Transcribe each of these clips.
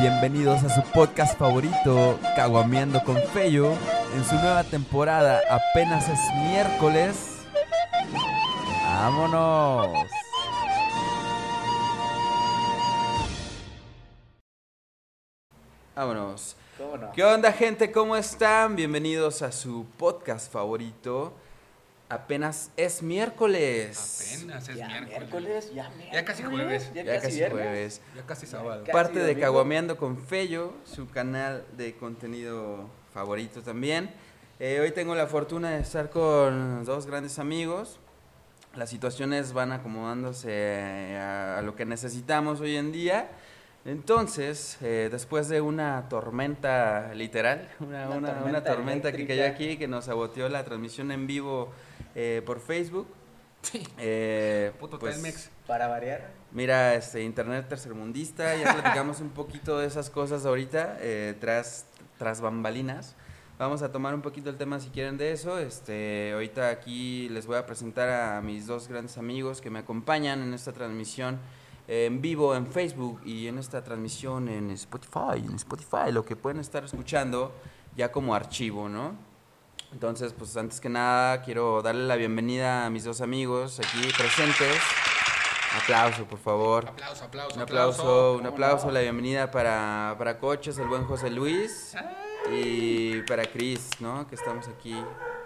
Bienvenidos a su podcast favorito, Caguameando con Fello, en su nueva temporada. Apenas es miércoles. ¡Vámonos! Vámonos. ¿Qué onda, gente? ¿Cómo están? Bienvenidos a su podcast favorito. Apenas es miércoles. Apenas es Ya miércoles. miércoles, ya miércoles. Ya casi jueves. Ya, Ya casi, casi jueves. Ya casi sábado. Parte de. Caguameando con Fello, su canal de contenido favorito también. Eh, hoy tengo la fortuna de estar con dos grandes amigos. Las situaciones van acomodándose a, a lo que necesitamos hoy en día. Entonces, eh, después de una tormenta literal, una, Una una- una tormenta que cayó aquí, que nos saboteó la transmisión en vivo eh, por Facebook. eh, Puto pues, Telmex. Para variar. Mira, este internet tercermundista, ya platicamos un poquito de esas cosas ahorita, eh, tras, tras bambalinas. Vamos a tomar un poquito el tema si quieren de eso. Este, ahorita aquí les voy a presentar a mis dos grandes amigos que me acompañan en esta transmisión en vivo en Facebook y en esta transmisión en Spotify, en Spotify, lo que pueden estar escuchando ya como archivo, ¿no? Entonces, pues antes que nada, quiero darle la bienvenida a mis dos amigos aquí presentes. Aplauso, por favor. Aplauso, aplauso, Un aplauso, un ¿Cómo aplauso, no? la bienvenida para, para Coches, el buen José Luis. Y para Cris, ¿no? Que estamos aquí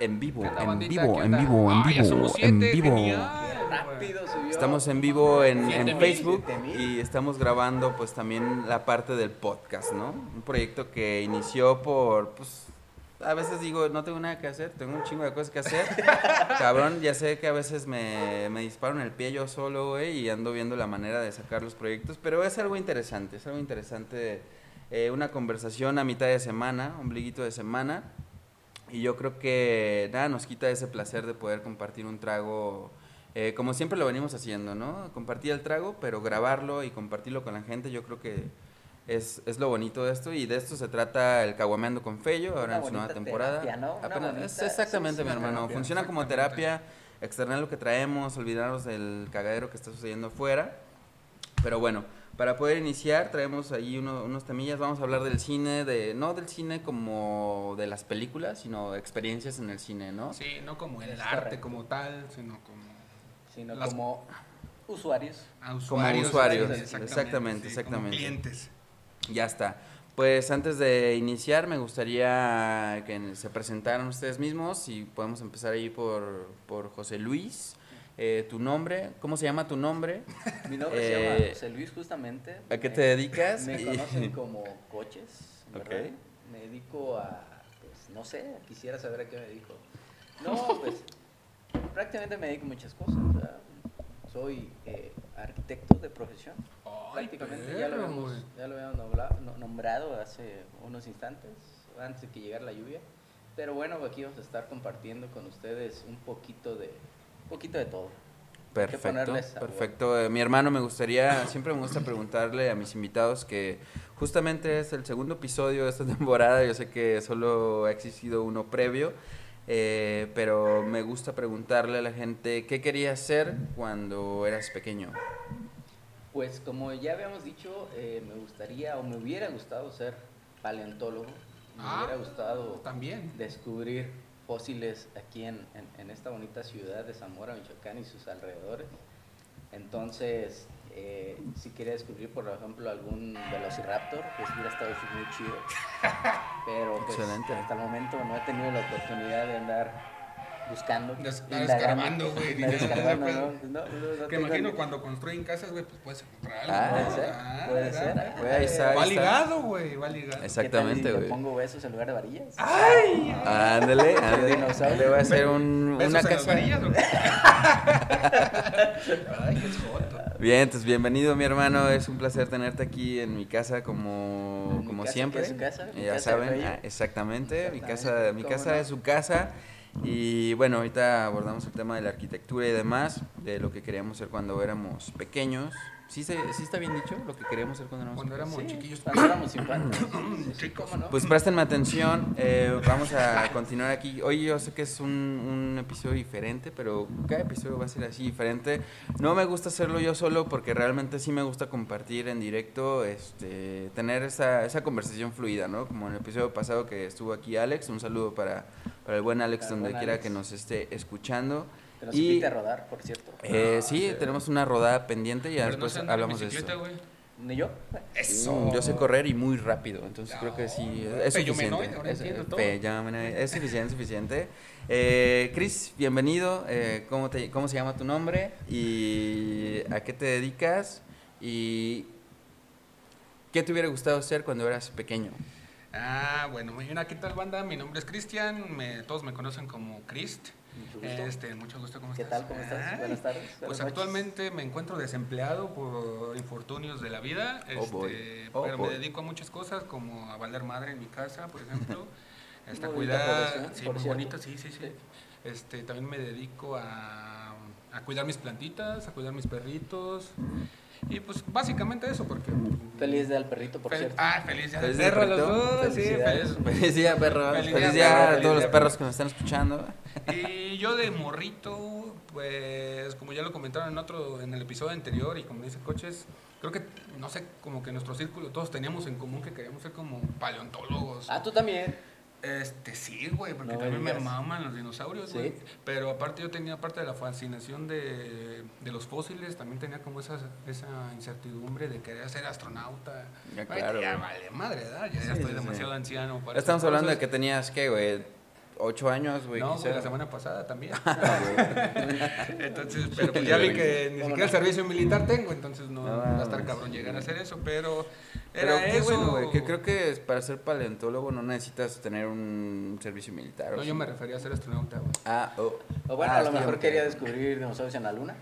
en vivo, ¿Qué onda, en bandita? vivo, ¿Qué en vivo, en Ah, ya vivo, somos en vivo. subió. Estamos en vivo en, en Facebook y estamos grabando pues también la parte del podcast, ¿no? Un proyecto que inició por, pues, a veces digo, no tengo nada que hacer, tengo un chingo de cosas que hacer. Cabrón, ya sé que a veces me, me disparo en el pie yo solo, güey, y ando viendo la manera de sacar los proyectos, pero es algo interesante, es algo interesante, eh, una conversación a mitad de semana, ombliguito de semana, y yo creo que nada nos quita ese placer de poder compartir un trago, eh, como siempre lo venimos haciendo, ¿no? Compartir el trago, pero grabarlo y compartirlo con la gente, yo creo que es, es lo bonito de esto y de esto se trata el Caguameando con Fello, ahora Una en su nueva temporada. terapia, ¿no? Una Apenas- bonita- es exactamente, sí, mi hermano. terapia, Funciona como exactamente. terapia, externar lo que traemos, olvidarnos del cagadero que está sucediendo afuera. Pero bueno, para poder iniciar traemos ahí uno- unos temillas, vamos a hablar del cine, de no del cine como de las películas, sino experiencias en el cine, ¿no? Sí, no como el Es arte correcto. como tal, sino como Sino Las- como usuarios. Como usuarios. usuarios, sí, exactamente, sí, como exactamente. clientes. Ya está. Pues antes de iniciar me gustaría que se presentaran ustedes mismos y podemos empezar ahí por, por José Luis. Eh, tu nombre, ¿cómo se llama tu nombre? Mi nombre se Eh, llama José Luis justamente. ¿A qué Me- te dedicas? Me conocen como coches, ¿verdad? Ok. Me dedico a, pues, no sé, quisiera saber a qué me dedico. No, pues, prácticamente me dedico a muchas cosas, ¿verdad? Soy eh, arquitecto de profesión. Ay, Prácticamente ya lo habíamos, ya lo habíamos no- nombrado hace unos instantes, antes de que llegara la lluvia. Pero bueno, aquí vamos a estar compartiendo con ustedes un poquito de, un poquito de todo. Perfecto, perfecto. Eh, mi hermano me gustaría, siempre me gusta preguntarle a mis invitados que justamente es el segundo episodio de esta temporada, yo sé que solo ha existido uno previo, eh, pero me gusta preguntarle a la gente qué querías ser cuando eras pequeño. Pues como ya habíamos dicho, eh, me gustaría o me hubiera gustado ser paleontólogo. Me Ah, hubiera gustado También. descubrir fósiles aquí en, en- en esta bonita ciudad de Zamora, Michoacán y sus alrededores. Entonces, eh, si quería descubrir, por ejemplo, algún velociraptor, pues hubiera estado muy chido. Pero pues, Excelente. hasta el momento no he tenido la oportunidad de andar buscando. Indagando, escarbando, güey, pues, ¿no? Pues no, no, no Que tengo imagino ni- cuando construyen casas, güey, pues puedes encontrar algo. Ah, ¿no? puede ser, Ah, puede ¿verdad? ser. Güey, ahí está, ahí Va ligado, güey, va ligado. Es- ¿Qué tal Exactamente, güey. pongo besos en lugar de varillas? ¡Ay! Ándale, ándale. Le voy a hacer un, ¿Besos una en las casa. varillas o qué? Ay, qué joto. Bien, entonces bienvenido mi hermano, es un placer tenerte aquí en mi casa como, mi como casa, siempre. que es su casa, mi ya casa saben, ah, exactamente, mi casa, mi casa no. es su casa. Y bueno, ahorita abordamos el tema de la arquitectura y demás, de lo que queríamos ser cuando éramos pequeños. ¿Sí, se, sí está bien dicho lo que queríamos ser cuando éramos Cuando éramos Sí, chiquillos. Cuando éramos infantes. Sí, cómo no. Pues préstenme atención, eh, vamos a continuar aquí. Hoy yo sé que es un, un episodio diferente, pero cada episodio va a ser así diferente. No me gusta hacerlo yo solo porque realmente sí me gusta compartir en directo, este, tener esa, esa conversación fluida, ¿no? Como en el episodio pasado que estuvo aquí Alex, un saludo para, para el buen Alex Para donde buen quiera Alex. que nos esté escuchando. Que nos y- invite a rodar, por cierto. Eh, Ah, sí, sí. tenemos una rodada pendiente y ya Pero no después en hablamos de eso. güey. ¿Ni yo? Eso. Mm, Yo sé correr y muy rápido, entonces No, creo que sí, es suficiente. Es. Peyomenoide, es suficiente, suficiente. Eh, Chris, bienvenido. Eh, ¿cómo, te, ¿Cómo se llama tu nombre? ¿Y a qué te dedicas? ¿Y qué te hubiera gustado ser cuando eras pequeño? Ah, bueno, muy bien, ¿qué tal banda? Mi nombre es Cristian, todos me conocen como Crist. Mucho gusto. Este, mucho gusto, ¿cómo ¿Qué estás? tal? ¿Cómo estás? Ay, Buenas tardes. Pues noches. actualmente me encuentro desempleado por infortunios de la vida, Oh, este. Oh, pero boy. me dedico a muchas cosas como a valer madre en mi casa, por ejemplo, este, a Muy bonita cuidar, sí, muy sí, sí, sí. Sí. Este, también me dedico a, a cuidar mis plantitas, a cuidar mis perritos y pues básicamente eso porque Feliz día al perrito, por Fel- cierto. Ah, feliz día día perro a del los perrito. dos, sí, Felicidades. feliz- Feliz día, perro. Feliz Feliz, día, día perro, a todos los perros perro. que nos están escuchando. Y yo de morrito, pues como ya lo comentaron en otro, en el episodio anterior y como dice Coches, creo que, no sé, como que nuestro círculo todos teníamos en común que queríamos ser como paleontólogos. Ah, tú también. Este, sí, güey, porque No también me maman los dinosaurios, Sí. güey. Pero aparte yo tenía parte de la fascinación de, de los fósiles, también tenía como esa, esa incertidumbre de querer ser astronauta. Ya, claro, Ya vale, madre, ¿verdad? Ya, ya estoy sí, demasiado anciano. para estamos hablando de que tenías, ¿qué, güey? ¿Ocho años, güey? No, quizá. güey, la semana pasada también. Ah, Entonces, pero pues ya vi que ni ¿Cómo siquiera el servicio militar tengo, entonces no, No, va a estar mames. cabrón llegar a hacer eso, pero Pero era qué eso. bueno, güey, que creo que para ser paleontólogo no necesitas tener un servicio militar. ¿o No, sí? yo me refería a ser astronauta, güey. Ah, oh. O bueno, Ah, a lo que mejor quería descubrir dinosaurios en la luna.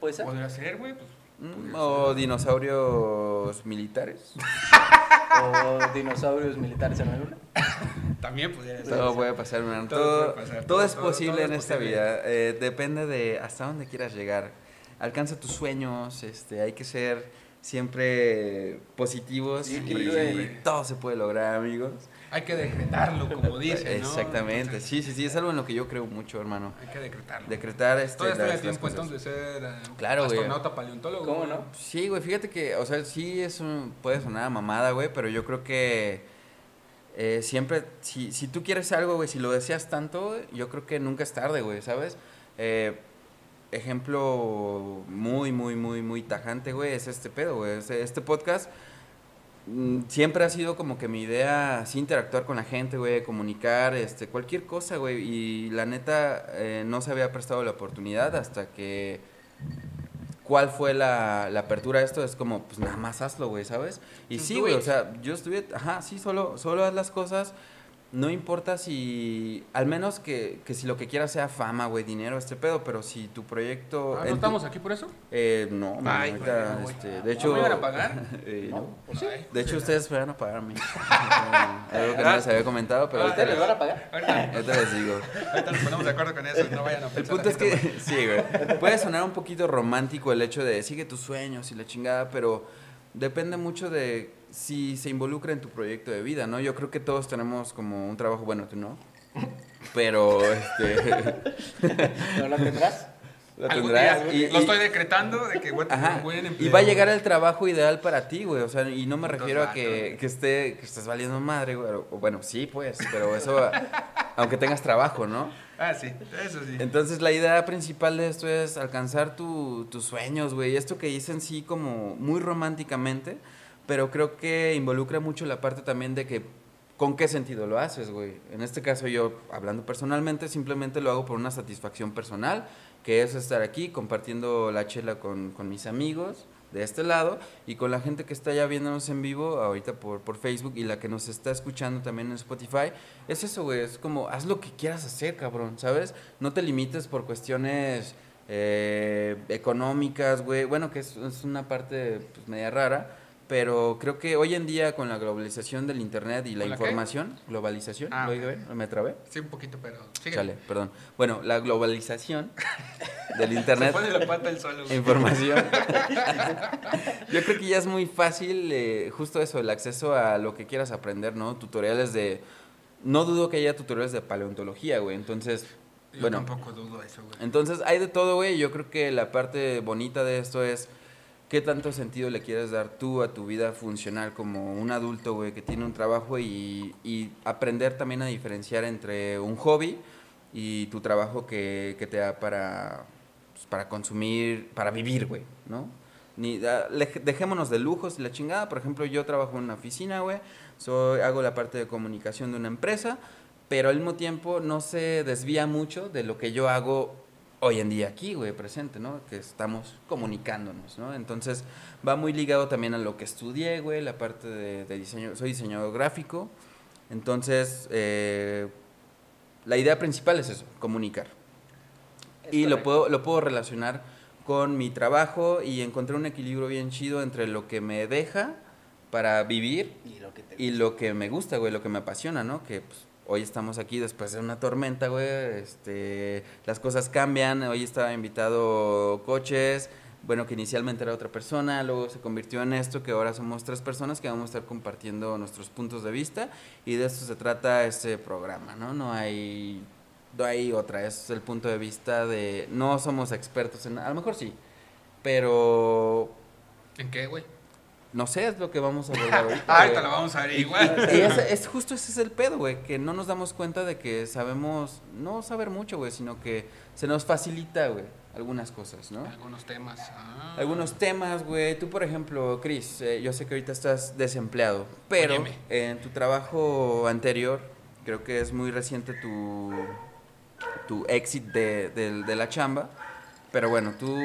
¿Puede ser? Podría ser, güey, pues. Mm, O dinosaurios militares. ¿O dinosaurios militares en la luna? También podría ser. Todo puede pasar. Todo Todo, puede pasar, todo todo- es posible todo en es esta posible. vida. Eh, depende de hasta dónde quieras llegar. Alcanza tus sueños. Este, hay que ser siempre positivos Sí, y todo se puede lograr, amigos. Hay que decretarlo, como dicen, ¿no? Exactamente. Entonces, Sí, sí, sí. Es algo en lo que yo creo mucho, hermano. hay que decretarlo. Decretar este, Todavía estoy a tiempo entonces de ser eh, Claro, güey. astronauta paleontólogo. ¿Cómo güey. no? Sí, güey, fíjate que, o sea, sí es un, puede sonar a mamada, güey, pero yo creo que eh, siempre, si, si tú quieres algo, güey, si lo deseas tanto, yo creo que nunca es tarde, güey, ¿sabes? Eh, ejemplo muy, muy, muy, muy tajante, güey, es este pedo, güey, este, este podcast siempre ha sido como que mi idea, así interactuar con la gente, güey, comunicar, este, cualquier cosa, güey, y la neta eh, no se había prestado la oportunidad hasta que cuál fue la, la apertura de esto, es como, pues nada más hazlo, güey, ¿sabes? Y Just sí, güey, o sea, yo estuve, ajá, sí, solo, solo haz las cosas, no importa si, al menos que, que si lo que quieras sea fama, güey, dinero, este pedo, pero si tu proyecto... Ah, en ¿No tu- estamos aquí por eso? Eh, no, man, ahorita, güey, este, de hecho... ¿No me iban a pagar? Eh, ¿No? no. ¿O sí? De hecho, pues, ustedes van a pagar a mí. Algo que no les había comentado, pero Ah, ahorita, ¿Ustedes les van a pagar? Ahorita, ahorita les digo. ahorita nos ponemos de acuerdo con eso, no vayan a El pensar punto la es gente que, sí, güey. Puede sonar un poquito romántico el hecho de sigue tus sueños y la chingada, pero depende mucho de si se involucra en tu proyecto de vida, ¿no? Yo creo que todos tenemos como un trabajo, bueno, tú no. Pero, este. ¿No lo tendrás? Lo Algún tendrás. día, y- lo y- estoy decretando de que tener Ajá. buen Y empleo. va a llegar el trabajo ideal para ti, güey. O sea, y no me refiero a que, que esté, que estés valiendo madre, güey. o- Bueno, sí, pues, pero eso, aunque tengas trabajo, ¿no? Ah, sí, eso sí. Entonces la idea principal de esto es alcanzar tu- tus sueños, güey. Esto que dicen sí como muy románticamente, pero creo que involucra mucho la parte también de que con qué sentido lo haces, güey. En este caso yo, hablando personalmente, simplemente lo hago por una satisfacción personal, que es estar aquí compartiendo la chela con, con mis amigos de este lado y con la gente que está ya viéndonos en vivo ahorita por, por Facebook y la que nos está escuchando también en Spotify. Es eso, güey. Es como, haz lo que quieras hacer, cabrón, ¿sabes? No te limites por cuestiones eh, económicas, güey. Bueno, que es, es una parte pues, media rara. Pero creo que hoy en día con la globalización del internet y la información, globalización, Ah. ¿Me trabé? Sí, un poquito, pero sigue. Chale, perdón. Bueno, la globalización del Se internet, pone la pata el güey. información. Yo creo que ya es muy fácil, eh, justo eso, el acceso a lo que quieras aprender, ¿no? Tutoriales de... No dudo que haya tutoriales de paleontología, güey. Entonces, Yo bueno, tampoco dudo eso, güey. entonces hay de todo, güey. Yo creo que la parte bonita de esto es qué tanto sentido le quieres dar tú a tu vida funcional como un adulto, güey, que tiene un trabajo y, y aprender también a diferenciar entre un hobby y tu trabajo que, que te da para, pues, para consumir, para vivir, güey, ¿no? Ni, dejémonos de lujos y la chingada. Por ejemplo, yo trabajo en una oficina, güey. Soy, hago la parte de comunicación de una empresa, pero al mismo tiempo no se desvía mucho de lo que yo hago hoy en día aquí, güey, presente, ¿no? Que estamos comunicándonos, ¿no? Entonces va muy ligado también a lo que estudié, güey, la parte de, de diseño. Soy diseñador gráfico. Entonces, eh, la idea principal es eso, comunicar. Es Y lo puedo, lo puedo relacionar con mi trabajo y encontré un equilibrio bien chido entre lo que me deja para vivir Y lo que te y lo que me gusta, güey, lo que me apasiona, ¿no? Que pues, hoy estamos aquí después de una tormenta, güey. Este, las cosas cambian. Hoy estaba invitado coches. Bueno, que inicialmente era otra persona, luego se convirtió en esto, que ahora somos tres personas que vamos a estar compartiendo nuestros puntos de vista y de esto se trata este programa, ¿no? No hay, no hay otra, es el punto de vista de, no somos expertos en, a lo mejor sí, pero ¿En qué, güey? No sé, es lo que vamos a abordar ahorita. Ah, ahorita lo vamos a ver igual. Y es justo ese es el pedo, güey, que no nos damos cuenta de que sabemos, no saber mucho, güey, sino que se nos facilita, güey, algunas cosas, ¿no? Algunos temas. ah. Algunos temas, güey. Tú, por ejemplo, Chris, eh, yo sé que ahorita estás desempleado, pero Óyeme. en tu trabajo anterior, creo que es muy reciente tu, tu exit de, de- de la chamba, pero bueno, tú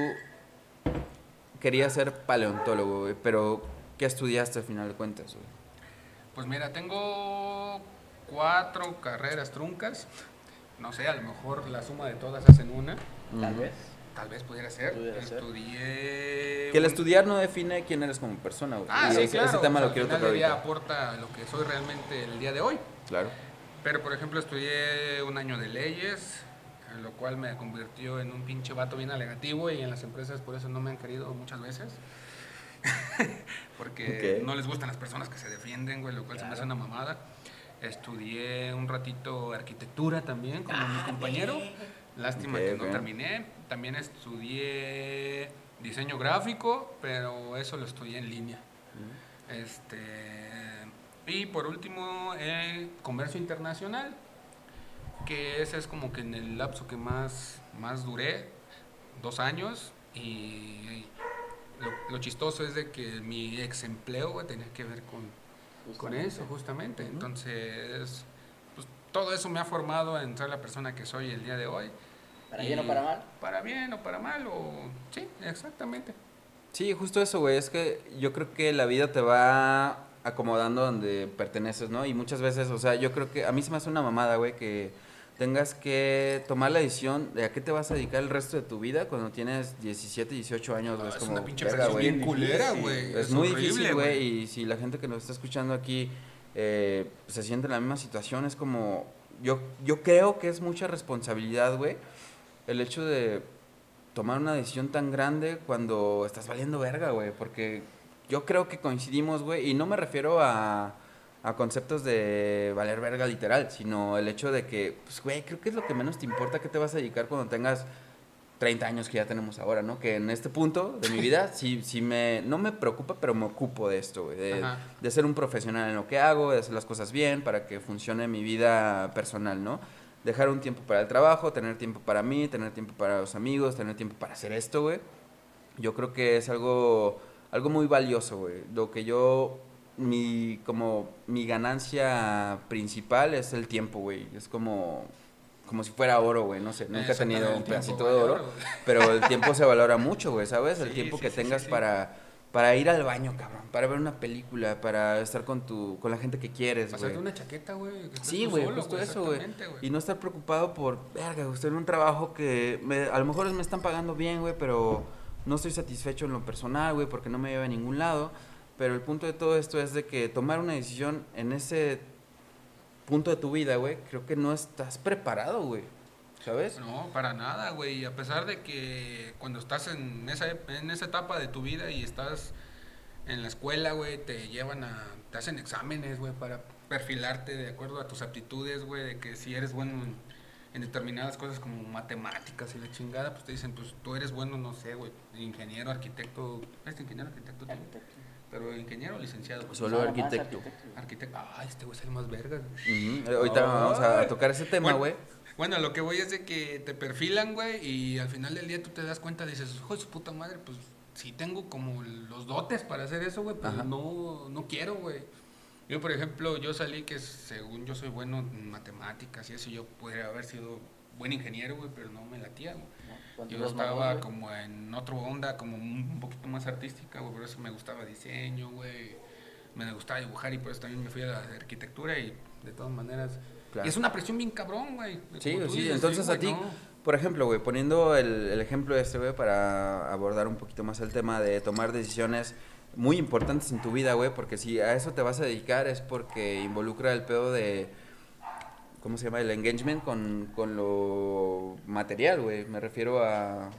querías ser paleontólogo, güey, pero ¿qué estudiaste al final de cuentas, güey? Pues mira, tengo cuatro carreras truncas. No sé, a lo mejor la suma de todas hacen una. Tal vez. Tal vez pudiera ser. Pudiera ser. Estudié. Que el estudiar no define quién eres como persona, güey. Ah, Y sí, ese, claro. ese tema o sea, lo quiero final tocar día aporta lo que soy realmente el día de hoy. Claro. Pero, por ejemplo, estudié un año de leyes, lo cual me convirtió en un pinche vato bien alegativo y en las empresas por eso no me han querido muchas veces. Porque no les gustan las personas que se defienden, güey, lo cual se me hace una mamada. Estudié un ratito arquitectura también, como mi compañero. Lástima que no terminé. También estudié diseño gráfico, pero eso lo estudié en línea. Este, y por último, comercio internacional, que ese es como que en el lapso que más, más duré, dos años, y lo, lo chistoso es de que mi ex empleo güey, tenía que ver con, con Justamente. eso, justamente. Entonces, pues, todo eso me ha formado en ser la persona que soy el día de hoy. ¿Para Y bien o para mal? Para bien o para mal, o sí, exactamente. Sí, justo eso, güey. Es que yo creo que la vida te va acomodando donde perteneces, ¿no? Y muchas veces, o sea, yo creo que a mí se me hace una mamada, güey, que tengas que tomar la decisión de a qué te vas a dedicar el resto de tu vida cuando tienes 17, 18 años. Ah, es es como, una pinche verga, presión bien culera, güey. Es, muy horrible, difícil, güey. Y si la gente que nos está escuchando aquí eh, se siente en la misma situación, es como. Yo, yo creo que es mucha responsabilidad, güey. El hecho de tomar una decisión tan grande cuando estás valiendo verga, güey. Porque yo creo que coincidimos, güey. Y no me refiero a, a conceptos de valer verga literal, sino el hecho de que, pues, güey, creo que es lo que menos te importa que te vas a dedicar cuando tengas 30 años que ya tenemos ahora, ¿no? Que en este punto de mi vida sí, sí me, no me preocupa, pero me ocupo de esto, güey. De, de ser un profesional en lo que hago, de hacer las cosas bien para que funcione mi vida personal, ¿no? Dejar un tiempo para el trabajo, tener tiempo para mí, tener tiempo para los amigos, tener tiempo para hacer esto, güey. Yo creo que es algo, algo muy valioso, güey. Lo que yo, mi, como, mi ganancia principal es el tiempo, güey. Es como, como si fuera oro, güey. No sé, nunca he tenido un pedacito de oro. oro. Pero el tiempo se valora mucho, güey, ¿sabes? El Sí, tiempo sí, que sí, tengas para para ir al baño, cabrón, para ver una película, para estar con tu con la gente que quieres, güey. Una chaqueta, güey. Sí, güey, justo eso, güey. Y no estar preocupado por, verga, estoy en un trabajo que me- a lo mejor me están pagando bien, güey, pero no estoy satisfecho en lo personal, güey, porque no me lleva a ningún lado. Pero el punto de todo esto es de que tomar una decisión en ese punto de tu vida, güey, creo que no estás preparado, güey. ¿Sabes? No, para nada, güey. A pesar de que cuando estás en esa, en esa etapa de tu vida y estás en la escuela, güey, te llevan a, te hacen exámenes, güey, para perfilarte de acuerdo a tus aptitudes, güey, de que si eres bueno en, en determinadas cosas como matemáticas y la chingada, pues te dicen, pues tú eres bueno, no sé, güey, ingeniero, arquitecto, ¿eres ingeniero, arquitecto? tú? Arquitecto. Pero ingeniero o licenciado. güey? Solo más arquitecto. Arquitecto. Ay, este güey es el más vergas. güey. Ujú, Ahorita vamos a tocar ese tema, güey. Bueno, lo que voy es de que te perfilan, güey, y al final del día tú te das cuenta, dices, hijo de su puta madre, pues sí tengo como los dotes para hacer eso, güey, pero Ajá. no, no quiero, güey. Yo, por ejemplo, yo salí que según yo soy bueno en matemáticas y eso, yo podría haber sido buen ingeniero, güey, pero no me latía, güey. ¿no? Yo estaba como en otra onda, como un un poquito más artística, güey, por eso me gustaba diseño, güey. Me gustaba dibujar y por eso también me fui a la arquitectura y de todas maneras... Claro. Y es una presión bien cabrón, güey. Sí, sí, dices, entonces a güey, ti, no. por ejemplo, güey, poniendo el, el ejemplo de este, güey, para abordar un poquito más el tema de tomar decisiones muy importantes en tu vida, güey, porque si a eso te vas a dedicar es porque involucra el pedo de, ¿cómo se llama? El engagement con, con lo material, güey. Me refiero a,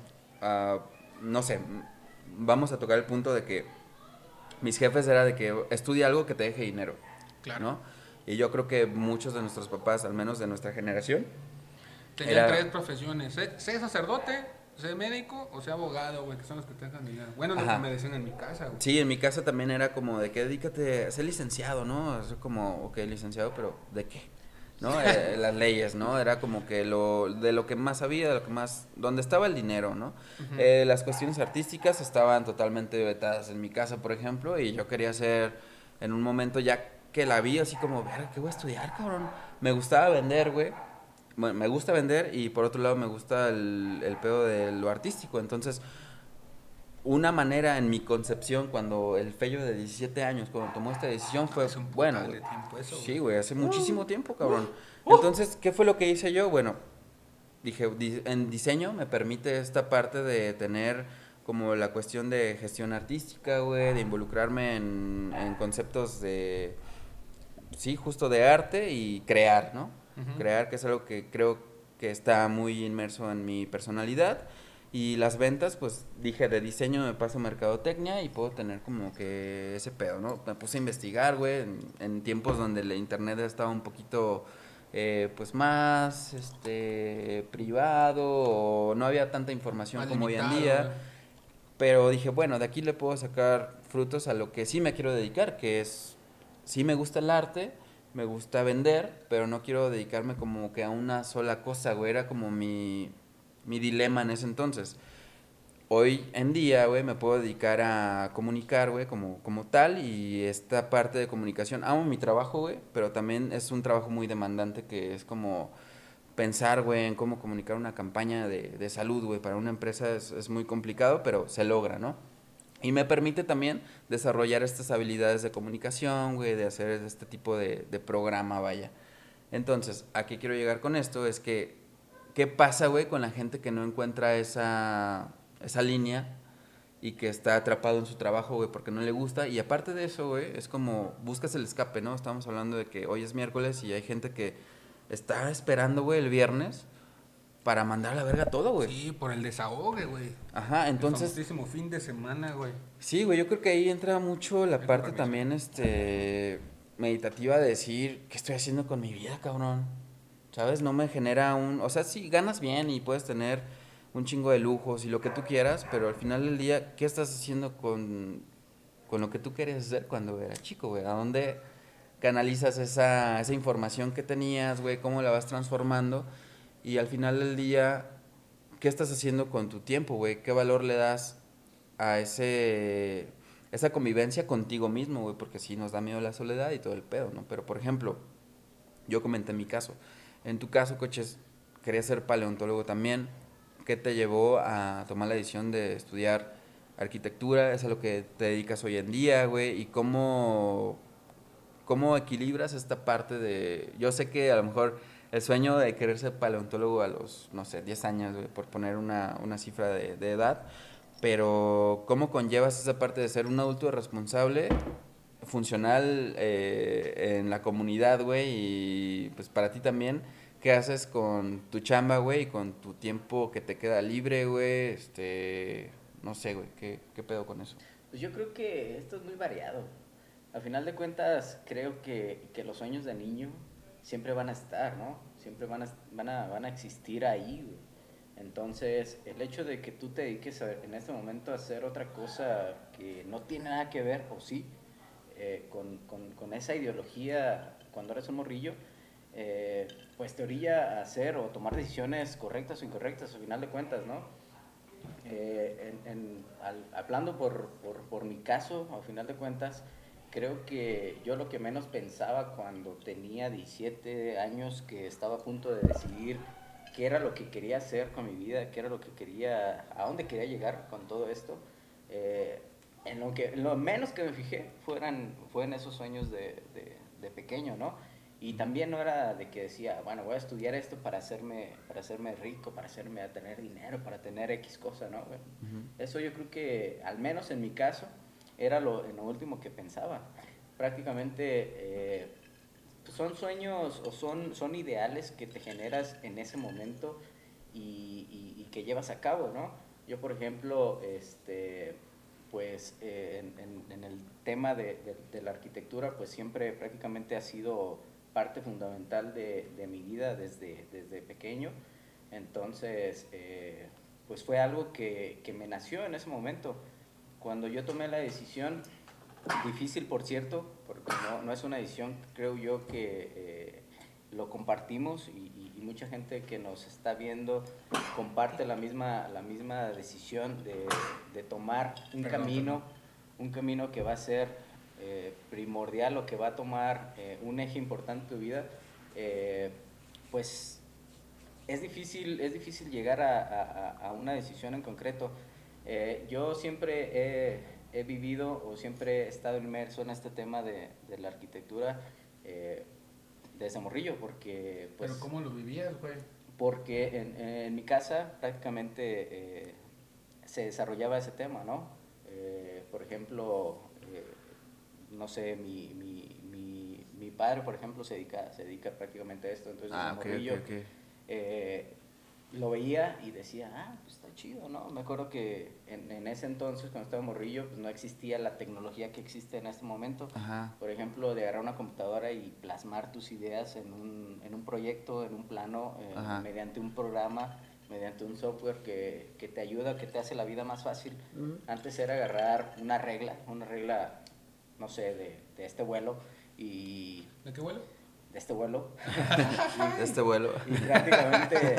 a, no sé, vamos a tocar el punto de que mis jefes era de que estudia algo que te deje dinero, Claro. ¿no? Y yo creo que muchos de nuestros papás, al menos de nuestra generación, Tenía Era- tres profesiones. Sé, sé sacerdote, sé médico o sé abogado, güey, que son los que te dejan dinero. Bueno, lo que me decían en mi casa, güey. Sí, en mi casa también era como de que dedícate a ser licenciado, ¿no? Es como, ok, licenciado, pero ¿de qué? ¿No? Eh, las leyes, ¿no? Era como que lo, de lo que más sabía, de lo que más, donde estaba el dinero, ¿no? Eh, las cuestiones artísticas estaban totalmente vetadas en mi casa, por ejemplo, y yo quería hacer, en un momento ya que la vi, así como, verga, ¿qué voy a estudiar, cabrón? Me gustaba vender, güey. Bueno, me gusta vender y por otro lado me gusta el, el pedo de lo artístico, entonces una manera en mi concepción cuando el fello de 17 años cuando tomó esta decisión fue Es un bueno putal de güey. tiempo eso, sí güey. hace muchísimo tiempo cabrón. Entonces qué fue lo que hice yo bueno dije di- en diseño me permite esta parte de tener como la cuestión de gestión artística güey de involucrarme en, en conceptos de sí justo de arte y crear no crear que es algo que creo que está muy inmerso en mi personalidad y las ventas, pues dije, de diseño me paso a mercadotecnia y puedo tener como que ese pedo, ¿no? Me puse a investigar, güey, en, en tiempos donde la internet estaba un poquito, eh, pues más, este, privado, o no había tanta información como hoy en día. Pero dije, bueno, de aquí le puedo sacar frutos a lo que sí me quiero dedicar, que es, sí me gusta el arte, me gusta vender, pero no quiero dedicarme como que a una sola cosa, güey, era como mi, mi dilema en ese entonces. Hoy en día, güey, me puedo dedicar a comunicar, güey, como, como tal, y esta parte de comunicación, amo mi trabajo, güey, pero también es un trabajo muy demandante que es como pensar, güey, en cómo comunicar una campaña de, de salud, güey, para una empresa es, es muy complicado, pero se logra, ¿no? Y me permite también desarrollar estas habilidades de comunicación, güey, de hacer este tipo de, de programa, vaya. Entonces, ¿a qué quiero llegar con esto? Es que, ¿qué pasa, güey, con la gente que no encuentra esa, esa línea y que está atrapado en su trabajo, güey, porque no le gusta? Y aparte de eso, güey, es como buscas el escape, ¿no? Estamos hablando de que hoy es miércoles y hay gente que está esperando, güey, el viernes para mandar a la verga todo, güey. Sí, por el desahogue, güey. Ajá, entonces... El fin de semana, güey. Sí, güey, yo creo que ahí entra mucho la Es parte también, este, meditativa de decir, ¿qué estoy haciendo con mi vida, cabrón? ¿Sabes? No me genera un, o sea, sí, ganas bien y puedes tener un chingo de lujos y lo que tú quieras, pero al final del día, ¿qué estás haciendo con, con lo que tú querías hacer cuando eras chico, güey? ¿A dónde canalizas esa, esa información que tenías, güey? ¿Cómo la vas transformando? Y al final del día, ¿qué estás haciendo con tu tiempo, güey? ¿Qué valor le das a ese esa convivencia contigo mismo, güey? Porque sí nos da miedo la soledad y todo el pedo, ¿no? Pero, por ejemplo, yo comenté mi caso. En tu caso, coches, querías ser paleontólogo también. ¿Qué te llevó a tomar la decisión de estudiar arquitectura? ¿Es a lo que te dedicas hoy en día, güey? ¿Y cómo, cómo equilibras esta parte de... Yo sé que a lo mejor el sueño de querer ser paleontólogo a los, no sé, 10 años, güey, por poner una, una cifra de, de edad, pero ¿cómo conllevas esa parte de ser un adulto responsable, funcional eh, en la comunidad, güey? Y pues para ti también, ¿qué haces con tu chamba, güey? Y con tu tiempo que te queda libre, güey. Este, no sé, güey, ¿qué, ¿qué pedo con eso? Pues yo creo que esto es muy variado. Al final de cuentas, creo que, que los sueños de niño siempre van a estar, ¿no? Siempre van a, van a, van a existir ahí, güey. Entonces, el hecho de que tú te dediques a, en este momento a hacer otra cosa que no tiene nada que ver, o sí, eh, con, con, con, esa ideología cuando eres un morrillo, eh, pues te orilla a hacer o tomar decisiones correctas o incorrectas, al final de cuentas, ¿no? Eh, en, en, al, hablando por, por, por, mi caso, al final de cuentas, creo que yo lo que menos pensaba cuando tenía 17 años, que estaba a punto de decidir qué era lo que quería hacer con mi vida, qué era lo que quería, a dónde quería llegar con todo esto. Eh, en lo, que, lo menos que me fijé fueran, fue en esos sueños de, de, de, pequeño, ¿no? Y también no era de que decía, bueno, voy a estudiar esto para hacerme, para hacerme rico, para hacerme a tener dinero, para tener X cosa, ¿no? Bueno, uh -huh. Eso yo creo que, al menos en mi caso, era lo, en lo último que pensaba. Prácticamente eh, son sueños o son, son ideales que te generas en ese momento y, y, y que llevas a cabo, ¿no? Yo, por ejemplo, este, pues eh, en, el tema de, la arquitectura, pues siempre prácticamente ha sido parte fundamental de, de mi vida desde, desde pequeño. Entonces, eh, pues fue algo que, que me nació en ese momento. Cuando yo tomé la decisión, difícil por cierto, porque no, no es una decisión, creo yo, que eh, lo compartimos y, y, mucha gente que nos está viendo comparte la misma, la misma decisión de, de tomar un Perdón, camino, un camino que va a ser eh, primordial o que va a tomar eh, un eje importante en tu vida, eh, pues es difícil, es difícil llegar a, a, a una decisión en concreto. Yo siempre he, he, vivido o siempre he estado inmerso en este tema de, de la arquitectura eh, desde morrillo, porque... Pues, ¿Pero cómo lo vivías, güey? Porque en, en, mi casa prácticamente eh, se desarrollaba ese tema, ¿no? Eh, por ejemplo, eh, no sé, mi, mi, mi, mi, padre, por ejemplo, se dedica, se dedica prácticamente a esto, entonces ah, okay, morrillo... Okay, okay lo veía y decía, ah, pues está chido, ¿no? Me acuerdo que en, en, ese entonces, cuando estaba morrillo, pues no existía la tecnología que existe en este momento. Ajá. Por ejemplo, de agarrar una computadora y plasmar tus ideas en un, en un proyecto, en un plano, eh, mediante un programa, mediante un software que, que, te ayuda, que te hace la vida más fácil. Uh -huh. Antes era agarrar una regla, una regla, no sé, de, de este vuelo y... ¿De qué vuelo? De este vuelo. de este vuelo. Y prácticamente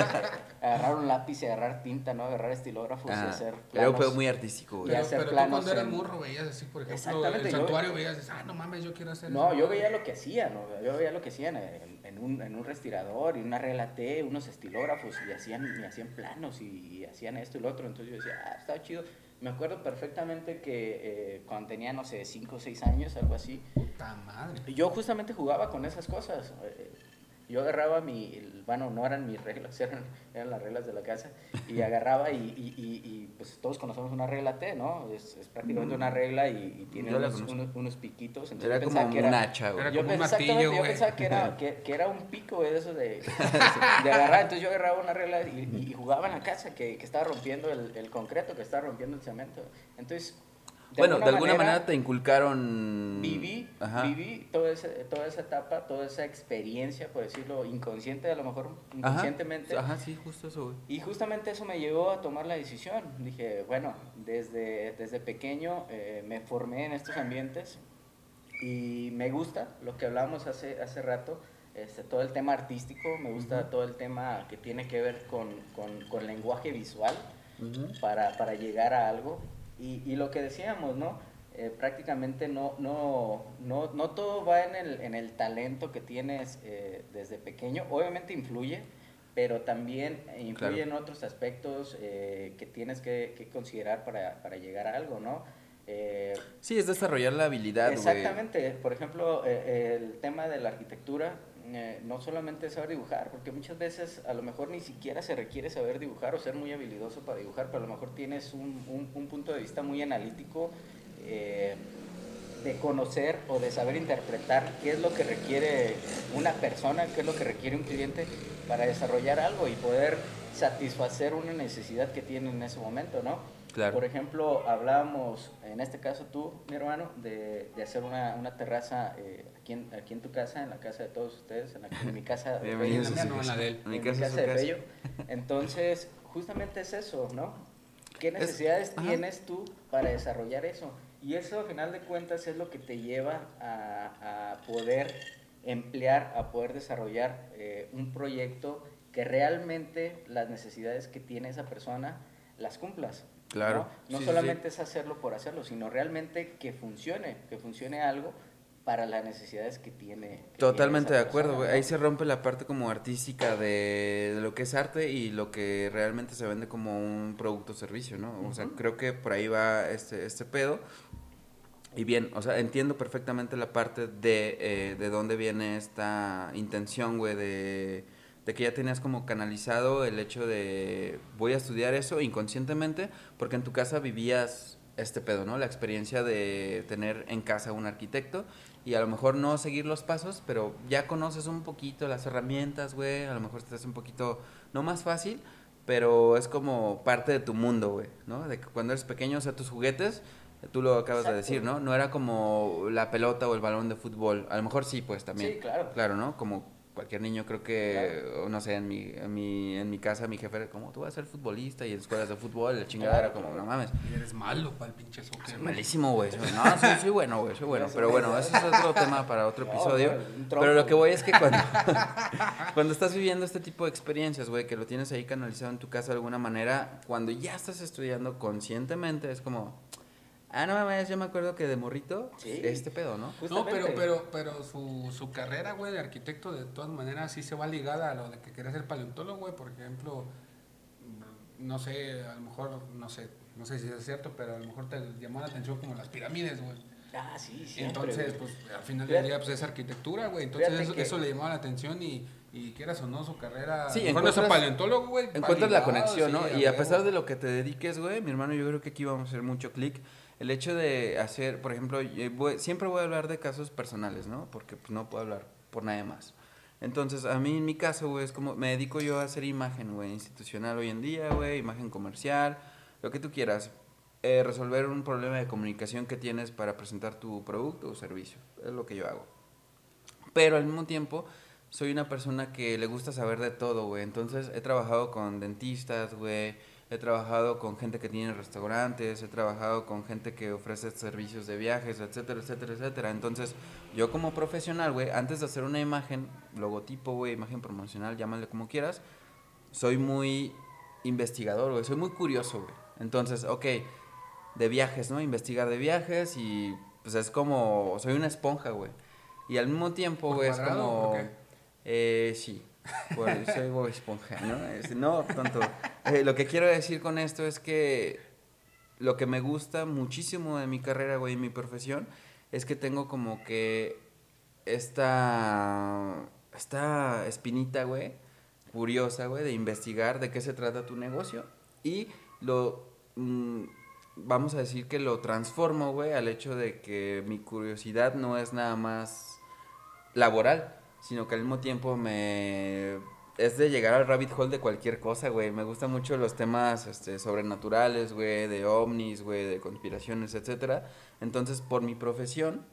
agarrar un lápiz y agarrar tinta, ¿no? Agarrar estilógrafos ah, y hacer planos. Era muy artístico, güey. Pero, pero tú cuando eras morro veías así, por ejemplo, el santuario yo, veías, ah, no mames, yo quiero hacer No, eso. yo veía lo que hacían, ¿no? Yo veía lo que hacían en, en, un, en un respirador y una regla T, unos estilógrafos y hacían, y hacían planos y, y, hacían esto y lo otro. Entonces yo decía, ah, estaba chido. Me acuerdo perfectamente que eh, cuando tenía, no sé, 5 o 6 años, algo así. Puta madre. Yo justamente jugaba con esas cosas. Eh, yo agarraba mi, bueno, no eran mis reglas, eran, eran las reglas de la casa, y agarraba y, y, y, y pues todos conocemos una regla T, ¿no? Es, es prácticamente una regla y, tiene unos, unos, unos, piquitos. Entonces era como que un era, hacha, güey. Era yo como un martillo, güey. Yo pensaba que era, que, que, era un pico de eso de, de agarrar, entonces yo agarraba una regla y, jugaba en la casa que, que estaba rompiendo el, el concreto, que estaba rompiendo el cemento. Entonces de bueno, alguna de alguna manera, manera, te inculcaron. Viví, Ajá. viví toda esa, toda esa etapa, toda esa experiencia, por decirlo, inconsciente, a lo mejor inconscientemente. Ajá, Ajá sí, justo eso, güey. Y justamente eso me llevó a tomar la decisión. Dije, bueno, desde, desde pequeño eh, me formé en estos ambientes y me gusta lo que hablamos hace, hace rato. Este, todo el tema artístico, me gusta uh -huh. todo el tema que tiene que ver con, con, con lenguaje visual uh -huh. para, para llegar a algo. Y, y, lo que decíamos, ¿no? Eh, prácticamente no, no, no, no, todo va en el, en el talento que tienes eh, desde pequeño. Obviamente influye, pero también influye claro. en otros aspectos eh, que tienes que, que, considerar para, para llegar a algo, ¿no? Eh, sí, es desarrollar la habilidad. Exactamente. Wey. Por ejemplo, el tema de la arquitectura, eh, no solamente saber dibujar, porque muchas veces a lo mejor ni siquiera se requiere saber dibujar o ser muy habilidoso para dibujar, pero a lo mejor tienes un, un, un punto de vista muy analítico eh, de conocer o de saber interpretar qué es lo que requiere una persona, qué es lo que requiere un cliente para desarrollar algo y poder satisfacer una necesidad que tiene en ese momento, ¿no? Claro. Por ejemplo, hablábamos, en este caso tú, mi hermano, de, de hacer una, una terraza eh, aquí, en, aquí en tu casa, en la casa de todos ustedes, en, la, en mi casa de Bello, En su la mía no, en la de él. En mi casa mi de casa. Bello. Entonces, justamente es eso, ¿no? ¿Qué necesidades tienes tú para desarrollar eso? Y eso, a final de cuentas, es lo que te lleva a, a poder emplear, a poder desarrollar eh, un proyecto que realmente las necesidades que tiene esa persona las cumplas. Claro. No, No Sí, sí, solamente es hacerlo por hacerlo, sino realmente que funcione, que funcione algo para las necesidades que tiene. que Totalmente tiene de acuerdo, persona. Ahí se rompe la parte como artística de, de lo que es arte y lo que realmente se vende como un producto o servicio, ¿no? O sea, creo que por ahí va este, este pedo. Y bien, o sea, entiendo perfectamente la parte de, eh, de dónde viene esta intención, güey, de, de que ya tenías como canalizado el hecho de voy a estudiar eso inconscientemente, porque en tu casa vivías este pedo, ¿no? La experiencia de tener en casa un arquitecto y a lo mejor no seguir los pasos, pero ya conoces un poquito las herramientas, güey, a lo mejor te hace un poquito, no más fácil, pero es como parte de tu mundo, güey, ¿no? De que cuando eres pequeño, o sea, tus juguetes, tú lo acabas de decir, ¿no? No era como la pelota o el balón de fútbol, a lo mejor sí, pues también. Sí, claro. Claro, ¿no? Como cualquier niño creo que, no sé, en mi, en mi, en mi casa mi jefe era como, tú vas a ser futbolista y en escuelas de fútbol, la chingada era como, no mames. Y eres malo para el pinche soccer. Malísimo, güey. No, soy, soy bueno, güey, soy bueno. Pero bueno, ese es otro tema para otro episodio. Pero lo que voy es que cuando, cuando estás viviendo este tipo de experiencias, güey, que lo tienes ahí canalizado en tu casa de alguna manera, cuando ya estás estudiando conscientemente, es como, ah, no mames, yo me acuerdo que de morrito, Sí. este pedo, ¿no? No, pero, pero, pero su, su carrera, güey, de arquitecto, de todas maneras, sí se va ligada a lo de que quería ser paleontólogo, güey. Por ejemplo, no sé, a lo mejor, no sé, no sé si es cierto, pero a lo mejor te llamó la atención como las pirámides, güey. Ah, sí, siempre, entonces, güey. pues, al final del día, pues, es arquitectura, güey. Entonces, eso, que- eso le llamaba la atención y, y quieras o no, su carrera... Sí, mejor no paleontólogo, güey. Encuentras la conexión, ¿no? sí, Y a pesar de lo que te dediques, güey, mi hermano, yo creo que aquí vamos a hacer mucho clic. El hecho de hacer, por ejemplo, voy- siempre voy a hablar de casos personales, ¿no? Porque pues, no puedo hablar por nadie más. Entonces, a mí en mi caso, güey, es como, me dedico yo a hacer imagen, güey, institucional hoy en día, güey, imagen comercial, lo que tú quieras. Eh, resolver un problema de comunicación que tienes para presentar tu producto o servicio. Es lo que yo hago. Pero al mismo tiempo, soy una persona que le gusta saber de todo, güey. Entonces, he trabajado con dentistas, güey. He trabajado con gente que tiene restaurantes. He trabajado con gente que ofrece servicios de viajes, etcétera, etcétera, etcétera. Entonces, yo como profesional, güey, antes de hacer una imagen, logotipo, güey, imagen promocional, llámale como quieras, soy muy investigador, güey. Soy muy curioso, güey. Entonces, ok, de viajes, ¿no? Investigar de viajes y pues es como, soy una esponja, güey. Y al mismo tiempo, ¿Por güey, es como... Eh, sí, por, soy Bob esponja, ¿no? Es- no, tanto. Eh, lo que quiero decir con esto es que lo que me gusta muchísimo de mi carrera, güey, y mi profesión, es que tengo como que esta, esta espinita, güey, curiosa, güey, de investigar de qué se trata tu negocio y lo, mm, vamos a decir que lo transformo, güey, al hecho de que mi curiosidad no es nada más laboral, sino que al mismo tiempo me es de llegar al rabbit hole de cualquier cosa, güey. Me gustan mucho los temas este, sobrenaturales, güey, de ovnis, güey, de conspiraciones, etcétera. Entonces, por mi profesión,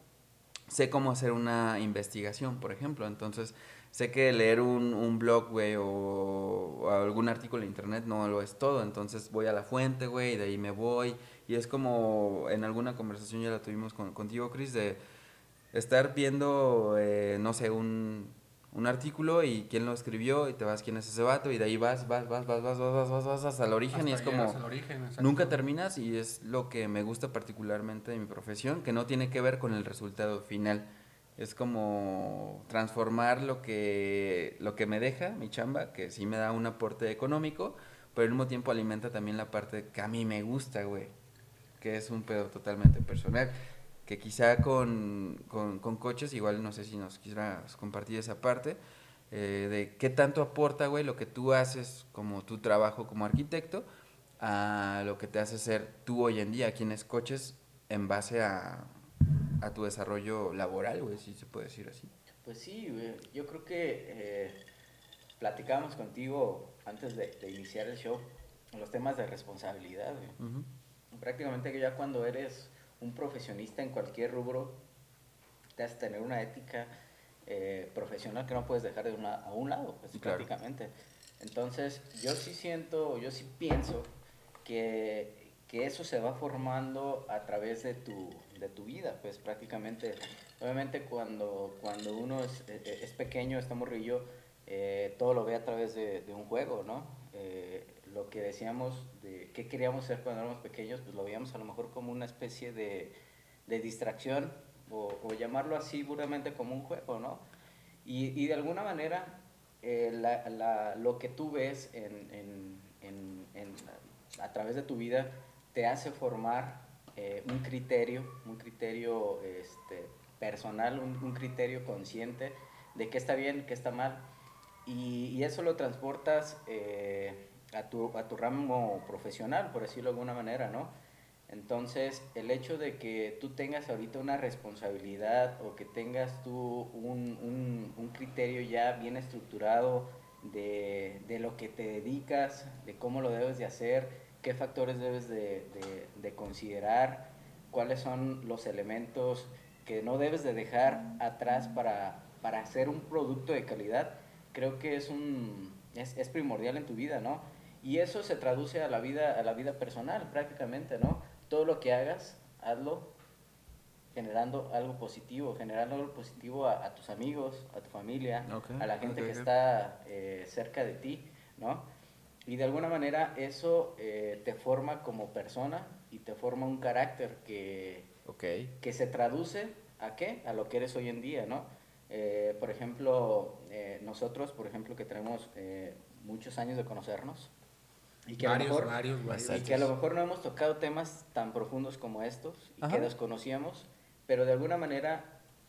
sé cómo hacer una investigación, por ejemplo. Entonces, sé que leer un, blog, güey, o, algún artículo en internet no lo es todo. Entonces, voy a la fuente, güey, y de ahí me voy. Y es como en alguna conversación ya la tuvimos con, contigo, Chris, de estar viendo, eh, no sé, un, un artículo y quién lo escribió y te vas quién es ese vato y de ahí vas, vas, vas, vas, vas, vas, vas, vas, vas hasta el origen y es Hasta como origen, nunca terminas y es lo que me gusta particularmente de mi profesión, que no tiene que ver con el resultado final. Es como transformar lo que, lo que me deja mi chamba, que sí me da un aporte económico, pero al mismo tiempo alimenta también la parte que a mí me gusta, güey, que es un pedo totalmente personal. Que quizá con, con, con coches, igual no sé si nos quisieras compartir esa parte, eh, de qué tanto aporta, güey, lo que tú haces como tu trabajo como arquitecto a lo que te hace ser tú hoy en día aquí en Escoches en base a, a tu desarrollo laboral, güey, si se puede decir así. Pues sí, güey. yo creo que eh, platicábamos contigo antes de, de, iniciar el show los temas de responsabilidad, güey. Prácticamente que ya cuando eres un profesionista en cualquier rubro, te hace tener una ética eh, profesional que no puedes dejar de una, a un lado, pues, prácticamente. Entonces, yo sí siento, yo sí pienso que, que, eso se va formando a través de tu, de tu vida, pues prácticamente. Obviamente cuando, cuando uno es, e, e, es pequeño, está morrillo, eh, todo lo ve a través de, de un juego, ¿no? Eh, lo que decíamos de qué queríamos ser cuando éramos pequeños, pues lo veíamos a lo mejor como una especie de, de distracción o, o, llamarlo así buramente como un juego, ¿no? Y, y de alguna manera eh, la, la, lo que tú ves en, en, en, a través de tu vida te hace formar eh, un criterio, un criterio este, personal, un, un, criterio consciente de qué está bien, qué está mal. Y, y eso lo transportas eh, a, tu, a tu ramo profesional, por decirlo de alguna manera, ¿no? Entonces, el hecho de que tú tengas ahorita una responsabilidad o que tengas tú un, un, un criterio ya bien estructurado de, de, lo que te dedicas, de cómo lo debes de hacer, qué factores debes de, de, de, considerar, cuáles son los elementos que no debes de dejar atrás para, para hacer un producto de calidad, creo que es, un, es, es primordial en tu vida, ¿no? Y eso se traduce a la vida, a la vida personal prácticamente, ¿no? todo lo que hagas, hazlo generando algo positivo, generando algo positivo a, a tus amigos, a tu familia, okay, a la gente okay, que okay. está eh, cerca de ti, ¿no? Y de alguna manera eso eh, te forma como persona y te forma un carácter que, que se traduce a qué? A lo que eres hoy en día, ¿no? Eh, por ejemplo, nosotros, por ejemplo, que tenemos muchos años de conocernos, y que, varios, a lo mejor, varios, varios. y que a lo mejor no hemos tocado temas tan profundos como estos y Ajá. que desconocíamos, pero de alguna manera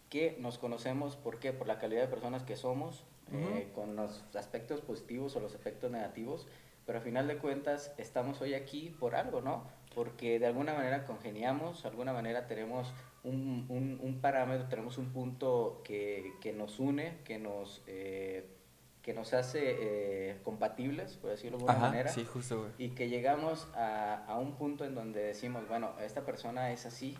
que nos conocemos, ¿por qué? Por la calidad de personas que somos, uh -huh. eh, con los aspectos positivos o los aspectos negativos, pero al final de cuentas estamos hoy aquí por algo, ¿no? Porque de alguna manera congeniamos, de alguna manera tenemos un, un, un parámetro, tenemos un punto que, que nos une, que nos... Eh, que nos hace eh, compatibles, por decirlo de alguna Ajá, manera. Sí, justo, güey. Y que llegamos a, a, un punto en donde decimos, bueno, esta persona es así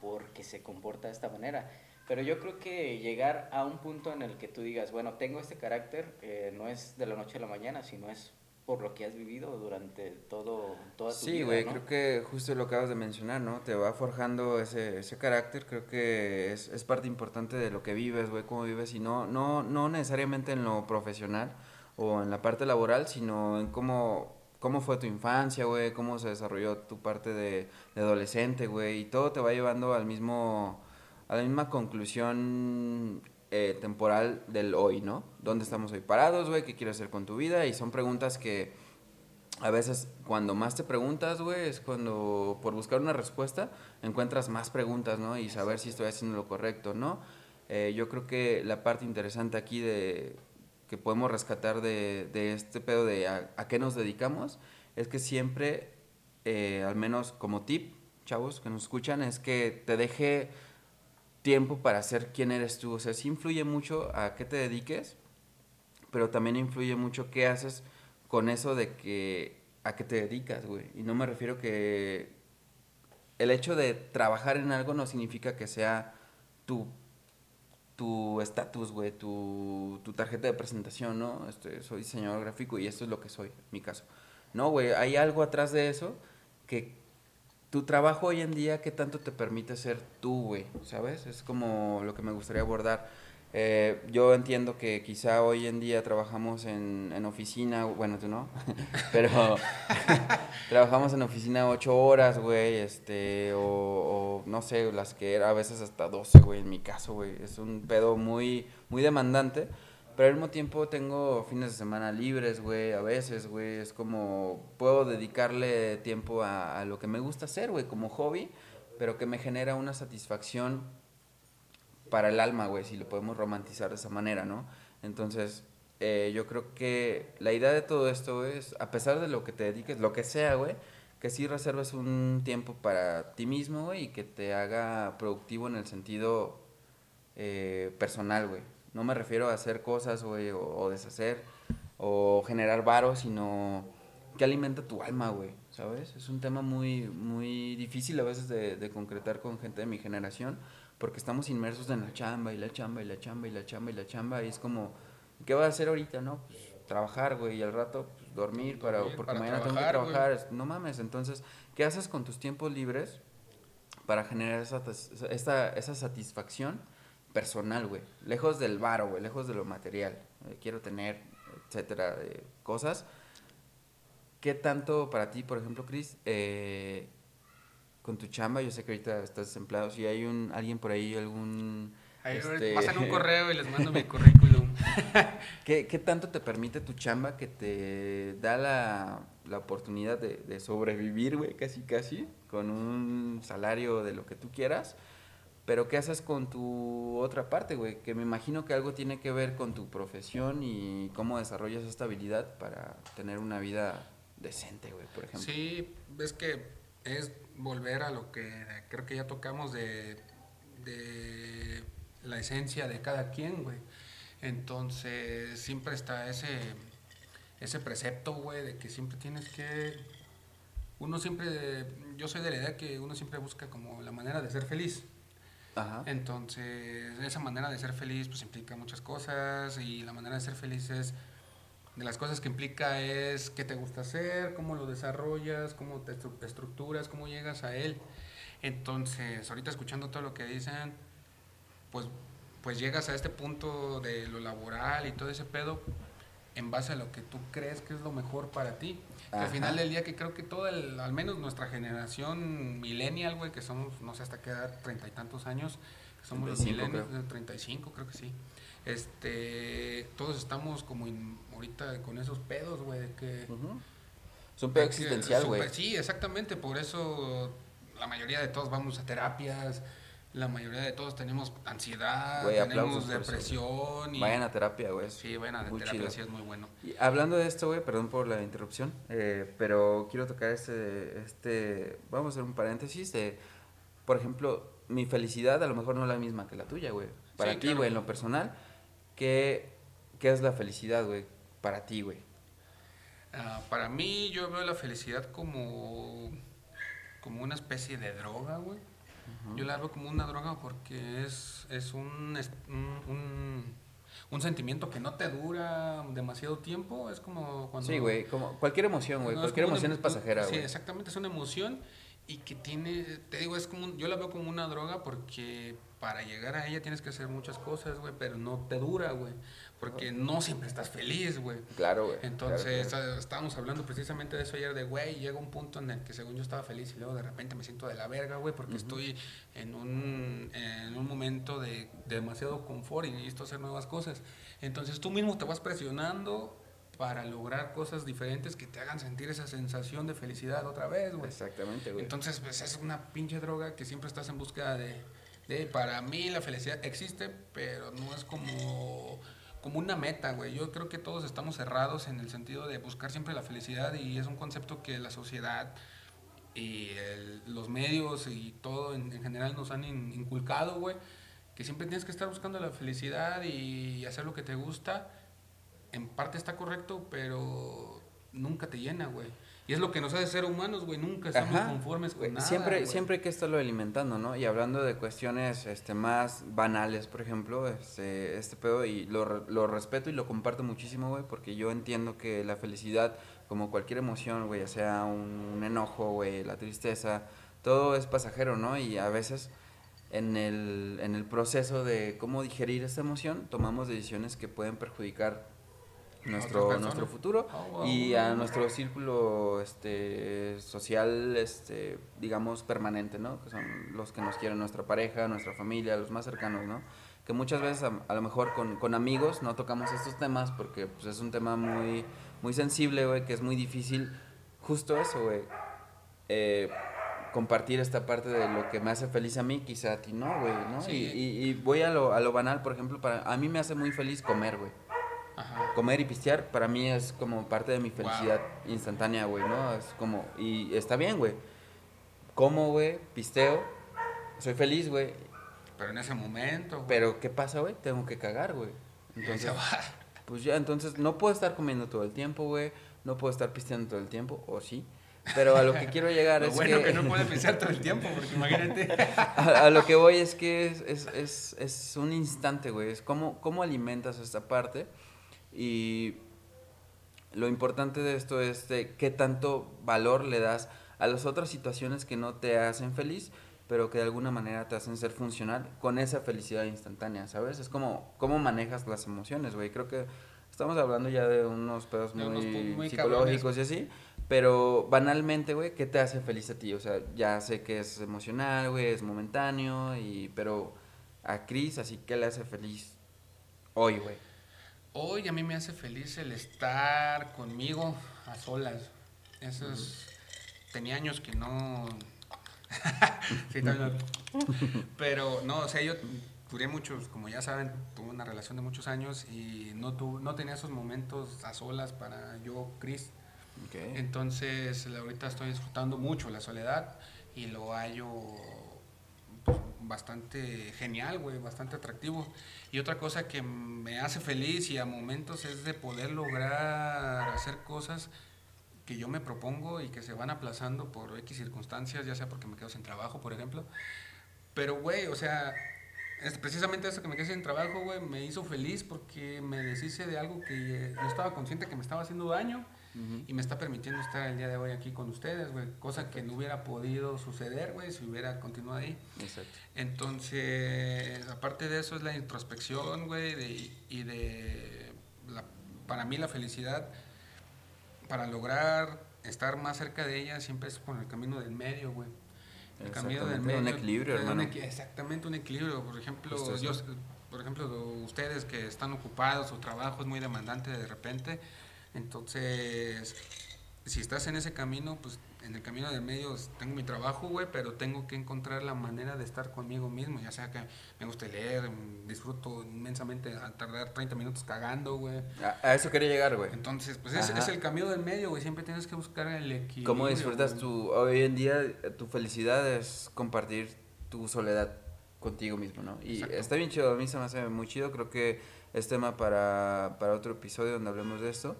porque se comporta de esta manera. Pero yo creo que llegar a un punto en el que tú digas, bueno, tengo este carácter, eh, no es de la noche a la mañana, sino es por lo que has vivido durante todo, toda tu sí, vida. Sí, güey, ¿no? creo que justo lo acabas de mencionar, ¿no? Te va forjando ese, ese carácter, creo que es, es parte importante de lo que vives, güey, cómo vives, y no, no, no necesariamente en lo profesional o en la parte laboral, sino en cómo, cómo fue tu infancia, güey, cómo se desarrolló tu parte de, de adolescente, güey, y todo te va llevando al mismo, a la misma conclusión eh, temporal del hoy, ¿no? ¿Dónde estamos hoy parados, güey? ¿Qué quieres hacer con tu vida? Y son preguntas que a veces cuando más te preguntas, güey, es cuando por buscar una respuesta encuentras más preguntas, ¿no? Y saber si estoy haciendo lo correcto, ¿no? Eh, yo creo que la parte interesante aquí de que podemos rescatar de, de este pedo de a, a, qué nos dedicamos es que siempre, eh, al menos como tip, chavos que nos escuchan, es que te deje tiempo para ser quién eres tú. O sea, sí influye mucho a qué te dediques, pero también influye mucho qué haces con eso de que a qué te dedicas, güey. Y no me refiero que el hecho de trabajar en algo no significa que sea tu tu estatus, güey, tu, tu tarjeta de presentación, ¿no? Este, soy diseñador gráfico y esto es lo que soy, en mi caso. No, güey, hay algo atrás de eso que tu trabajo hoy en día, ¿qué tanto te permite ser tú, güey? ¿Sabes? Es como lo que me gustaría abordar. Eh, yo entiendo que quizá hoy en día trabajamos en, oficina, bueno, tú no, pero trabajamos en oficina ocho horas, güey, este, o, o, no sé, las que era a veces hasta 12, güey, en mi caso, güey. Es un pedo muy, muy demandante. Pero al mismo tiempo tengo fines de semana libres, güey, a veces, güey. Es como, puedo dedicarle tiempo a, lo que me gusta hacer, güey, como hobby. pero que me genera una satisfacción para el alma, güey, si lo podemos romantizar de esa manera, ¿no? Entonces, eh, yo creo que la idea de todo esto es, a pesar de lo que te dediques, lo que sea, güey, que sí reserves un tiempo para ti mismo, güey, y que te haga productivo en el sentido eh, personal, güey. No me refiero a hacer cosas, güey, o, o deshacer, o generar varos, sino que alimenta tu alma, güey, ¿sabes? Es un tema muy, muy difícil a veces de, de concretar con gente de mi generación, porque estamos inmersos en la chamba y la chamba y la chamba y la chamba y la chamba, y es como, ¿qué vas a hacer ahorita, no? Pues trabajar, güey, y al rato pues, dormir, para, Dormir, porque para mañana tengo que trabajar, güey. trabajar, no mames, entonces, ¿qué haces con tus tiempos libres para generar esa, esta, esa satisfacción personal, güey? Lejos del varo, güey, lejos de lo material, eh, quiero tener, etcétera, cosas. ¿Qué tanto para ti, por ejemplo, Chris, eh, con tu chamba? Yo sé que ahorita estás desempleado, si hay un, alguien por ahí, algún... Ahí este, pasan un correo y les mando mi currículum. ¿Qué, qué tanto te permite tu chamba que te da la, la oportunidad de, de sobrevivir, güey, casi casi, con un salario de lo que tú quieras? Pero ¿qué haces con tu otra parte, güey? Que me imagino que algo tiene que ver con tu profesión y cómo desarrollas esta habilidad para tener una vida decente, güey, por ejemplo. Sí, ves que es volver a lo que creo que ya tocamos de, de la esencia de cada quien, güey. Entonces, siempre está ese, ese precepto, güey, de que siempre tienes que... Uno siempre, yo soy de la idea que uno siempre busca como la manera de ser feliz. Entonces, esa manera de ser feliz pues implica muchas cosas y la manera de ser feliz es de las cosas que implica es qué te gusta hacer, cómo lo desarrollas, cómo te estru- estructuras, cómo llegas a él. Entonces, ahorita escuchando todo lo que dicen, pues pues llegas a este punto de lo laboral y todo ese pedo en base a lo que tú crees que es lo mejor para ti. Que al final del día que creo que toda el, al menos nuestra generación millennial, güey, que somos no sé hasta qué edad, treinta y tantos años, que somos los 35 millennials, creo. eh, 35 creo que sí. Este, todos estamos como in- ahorita con esos pedos, güey, de que. Es un pedo existencial, güey. Sí, exactamente, por eso la mayoría de todos vamos a terapias, la mayoría de todos tenemos ansiedad, tenemos depresión y Vayan a terapia, güey. sí, vayan a muy terapia, chido. sí es muy bueno. Y hablando de esto, güey, perdón por la interrupción, eh, pero quiero tocar este, este, vamos a hacer un paréntesis de, por ejemplo, mi felicidad a lo mejor no es la misma que la tuya, güey. Para Sí, ti, claro. güey, en lo personal, ¿qué, qué es la felicidad, güey? Para ti, güey. Ah, para mí yo veo la felicidad como como una especie de droga, güey. Yo la veo como una droga porque es, es un, es un, un, un sentimiento que no te dura demasiado tiempo. Es como cuando... Sí, güey, como cualquier emoción, güey. No, cualquier una emoción es pasajera, Sí, güey. exactamente, es una emoción y que tiene, te digo, es como, un- yo la veo como una droga porque para llegar a ella tienes que hacer muchas cosas, güey, pero no te dura, güey, porque no siempre estás feliz, güey. Claro, güey. Entonces, claro, claro. estábamos hablando precisamente de eso ayer, de, güey, llega un punto en el que según yo estaba feliz y luego de repente me siento de la verga, güey, porque estoy en un, en un momento de, de demasiado confort y necesito hacer nuevas cosas. Entonces, tú mismo te vas presionando para lograr cosas diferentes que te hagan sentir esa sensación de felicidad otra vez, güey. Exactamente, güey. Entonces, pues es una pinche droga que siempre estás en búsqueda de, de- para mí la felicidad existe, pero no es como, como una meta, güey. Yo creo que todos estamos cerrados en el sentido de buscar siempre la felicidad y es un concepto que la sociedad y el- los medios y todo en, en general nos han in- inculcado, güey, que siempre tienes que estar buscando la felicidad y hacer lo que te gusta. En parte está correcto, pero nunca te llena, güey. Y es lo que nos hace ser humanos, güey. Nunca estamos Ajá, conformes con nada. siempre, güey. siempre hay que estarlo alimentando, ¿no? Y hablando de cuestiones este, más banales, por ejemplo, este, este pedo, y lo, lo respeto y lo comparto muchísimo, güey, porque yo entiendo que la felicidad, como cualquier emoción, güey, ya sea un, un enojo, güey, la tristeza, todo es pasajero, ¿no? Y a veces en el, en el proceso de cómo digerir esta emoción, tomamos decisiones que pueden perjudicar nuestro, nuestro futuro Ah, wow. y a nuestro círculo este social este digamos permanente no que son los que nos quieren nuestra pareja nuestra familia los más cercanos no que muchas veces a, a lo mejor con, con amigos no tocamos estos temas porque pues, es un tema muy muy sensible güey que es muy difícil justo eso güey eh, compartir esta parte de lo que me hace feliz a mí, quizá a ti no, güey, ¿no? Sí. Y, y- y voy a lo, a lo banal, por ejemplo, para a mí me hace muy feliz comer, güey. Ajá. Comer y pistear para mí es como parte de mi felicidad instantánea, güey, ¿no? Es como, y está bien, güey. Como, güey, pisteo, soy feliz, güey. Pero en ese momento, güey, Pero, ¿qué pasa, güey? Tengo que cagar, güey. Entonces, pues ya, entonces no puedo estar comiendo todo el tiempo, güey. No puedo estar pisteando todo el tiempo, o sí. Pero a lo que quiero llegar Lo es bueno que, que... no puede pensar todo el tiempo, porque imagínate. a, a lo que voy es que es, es, es, es un instante, güey. Es cómo, cómo alimentas esta parte. Y lo importante de esto es de qué tanto valor le das a las otras situaciones que no te hacen feliz, pero que de alguna manera te hacen ser funcional con esa felicidad instantánea, ¿sabes? Es como cómo manejas las emociones, güey. Creo que estamos hablando ya de unos pedos unos muy psicológicos y así. Pero banalmente, güey, ¿qué te hace feliz a ti? O sea, ya sé que es emocional, güey, es momentáneo, y, pero a Chris, así que le hace feliz hoy, güey. Hoy a mí me hace feliz el estar conmigo a solas. Eso es... Tenía años que no... sí, también. Pero no, o sea, yo duré muchos, como ya saben, tuve una relación de muchos años y no, tu- no tenía esos momentos a solas para yo, Chris. Entonces, ahorita estoy disfrutando mucho la soledad y lo hallo pues, bastante genial, güey, bastante atractivo. Y otra cosa que me hace feliz y a momentos es de poder lograr hacer cosas que yo me propongo y que se van aplazando por X circunstancias, ya sea porque me quedo sin trabajo, por ejemplo. Pero, güey, o sea, es precisamente eso que me quedé sin trabajo, güey, me hizo feliz porque me deshice de algo que yo estaba consciente que me estaba haciendo daño Y me está permitiendo estar el día de hoy aquí con ustedes, güey. Cosa que no hubiera podido suceder, güey, si hubiera continuado ahí. Exacto. Entonces, aparte de eso es la introspección, güey, de- y de, la- para mí la felicidad, para lograr estar más cerca de ella, siempre es por el camino del medio, güey. El camino del medio. un equilibrio, hermano. exactamente, un equilibrio. Por ejemplo, yo, por ejemplo, ustedes que están ocupados, su trabajo es muy demandante de repente, entonces, si estás en ese camino, pues en el camino del medio tengo mi trabajo, güey, pero tengo que encontrar la manera de estar conmigo mismo, ya sea que me guste leer, disfruto inmensamente a tardar 30 minutos cagando, güey. A, a eso quería llegar, güey. Entonces, pues es, es el camino del medio, güey, siempre tienes que buscar el equilibrio. ¿Cómo disfrutas tu, hoy en día, tu felicidad es compartir tu soledad contigo mismo, ¿no? Y Exacto. está bien chido, a mí se me hace muy chido, creo que es tema para, para otro episodio donde hablemos de esto.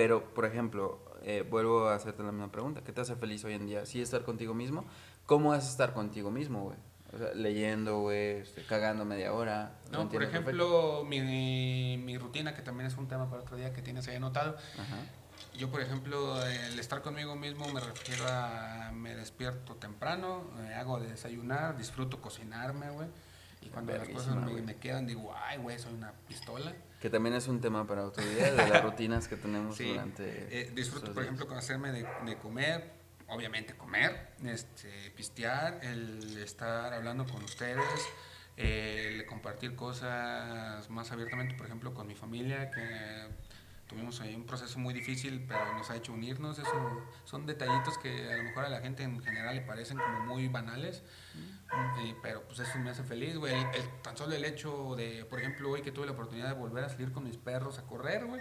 Pero, por ejemplo, eh, vuelvo a hacerte la misma pregunta, ¿qué te hace feliz hoy en día? ¿Sí estar contigo mismo? ¿Cómo es estar contigo mismo, güey? O sea, leyendo, güey, este, cagando media hora. No, por ejemplo, mi, mi rutina, que también es un tema para otro día que tienes ahí anotado. Ajá. Yo, por ejemplo, el estar conmigo mismo me refiero a me despierto temprano, me hago de desayunar, disfruto cocinarme, güey. Y cuando las cosas me, me quedan, digo, ay, güey, soy una pistola. Que también es un tema para otro día, de las rutinas que tenemos Sí, durante... eh, disfruto, por días. ejemplo, con hacerme de, de comer, obviamente comer, este, pistear, el estar hablando con ustedes, el compartir cosas más abiertamente, por ejemplo, con mi familia, que tuvimos ahí un proceso muy difícil, pero nos ha hecho unirnos. Eso, son detallitos que a lo mejor a la gente en general le parecen como muy banales, y- pero pues eso me hace feliz, güey. El- el- tan solo el hecho de, por ejemplo, hoy que tuve la oportunidad de volver a salir con mis perros a correr, güey,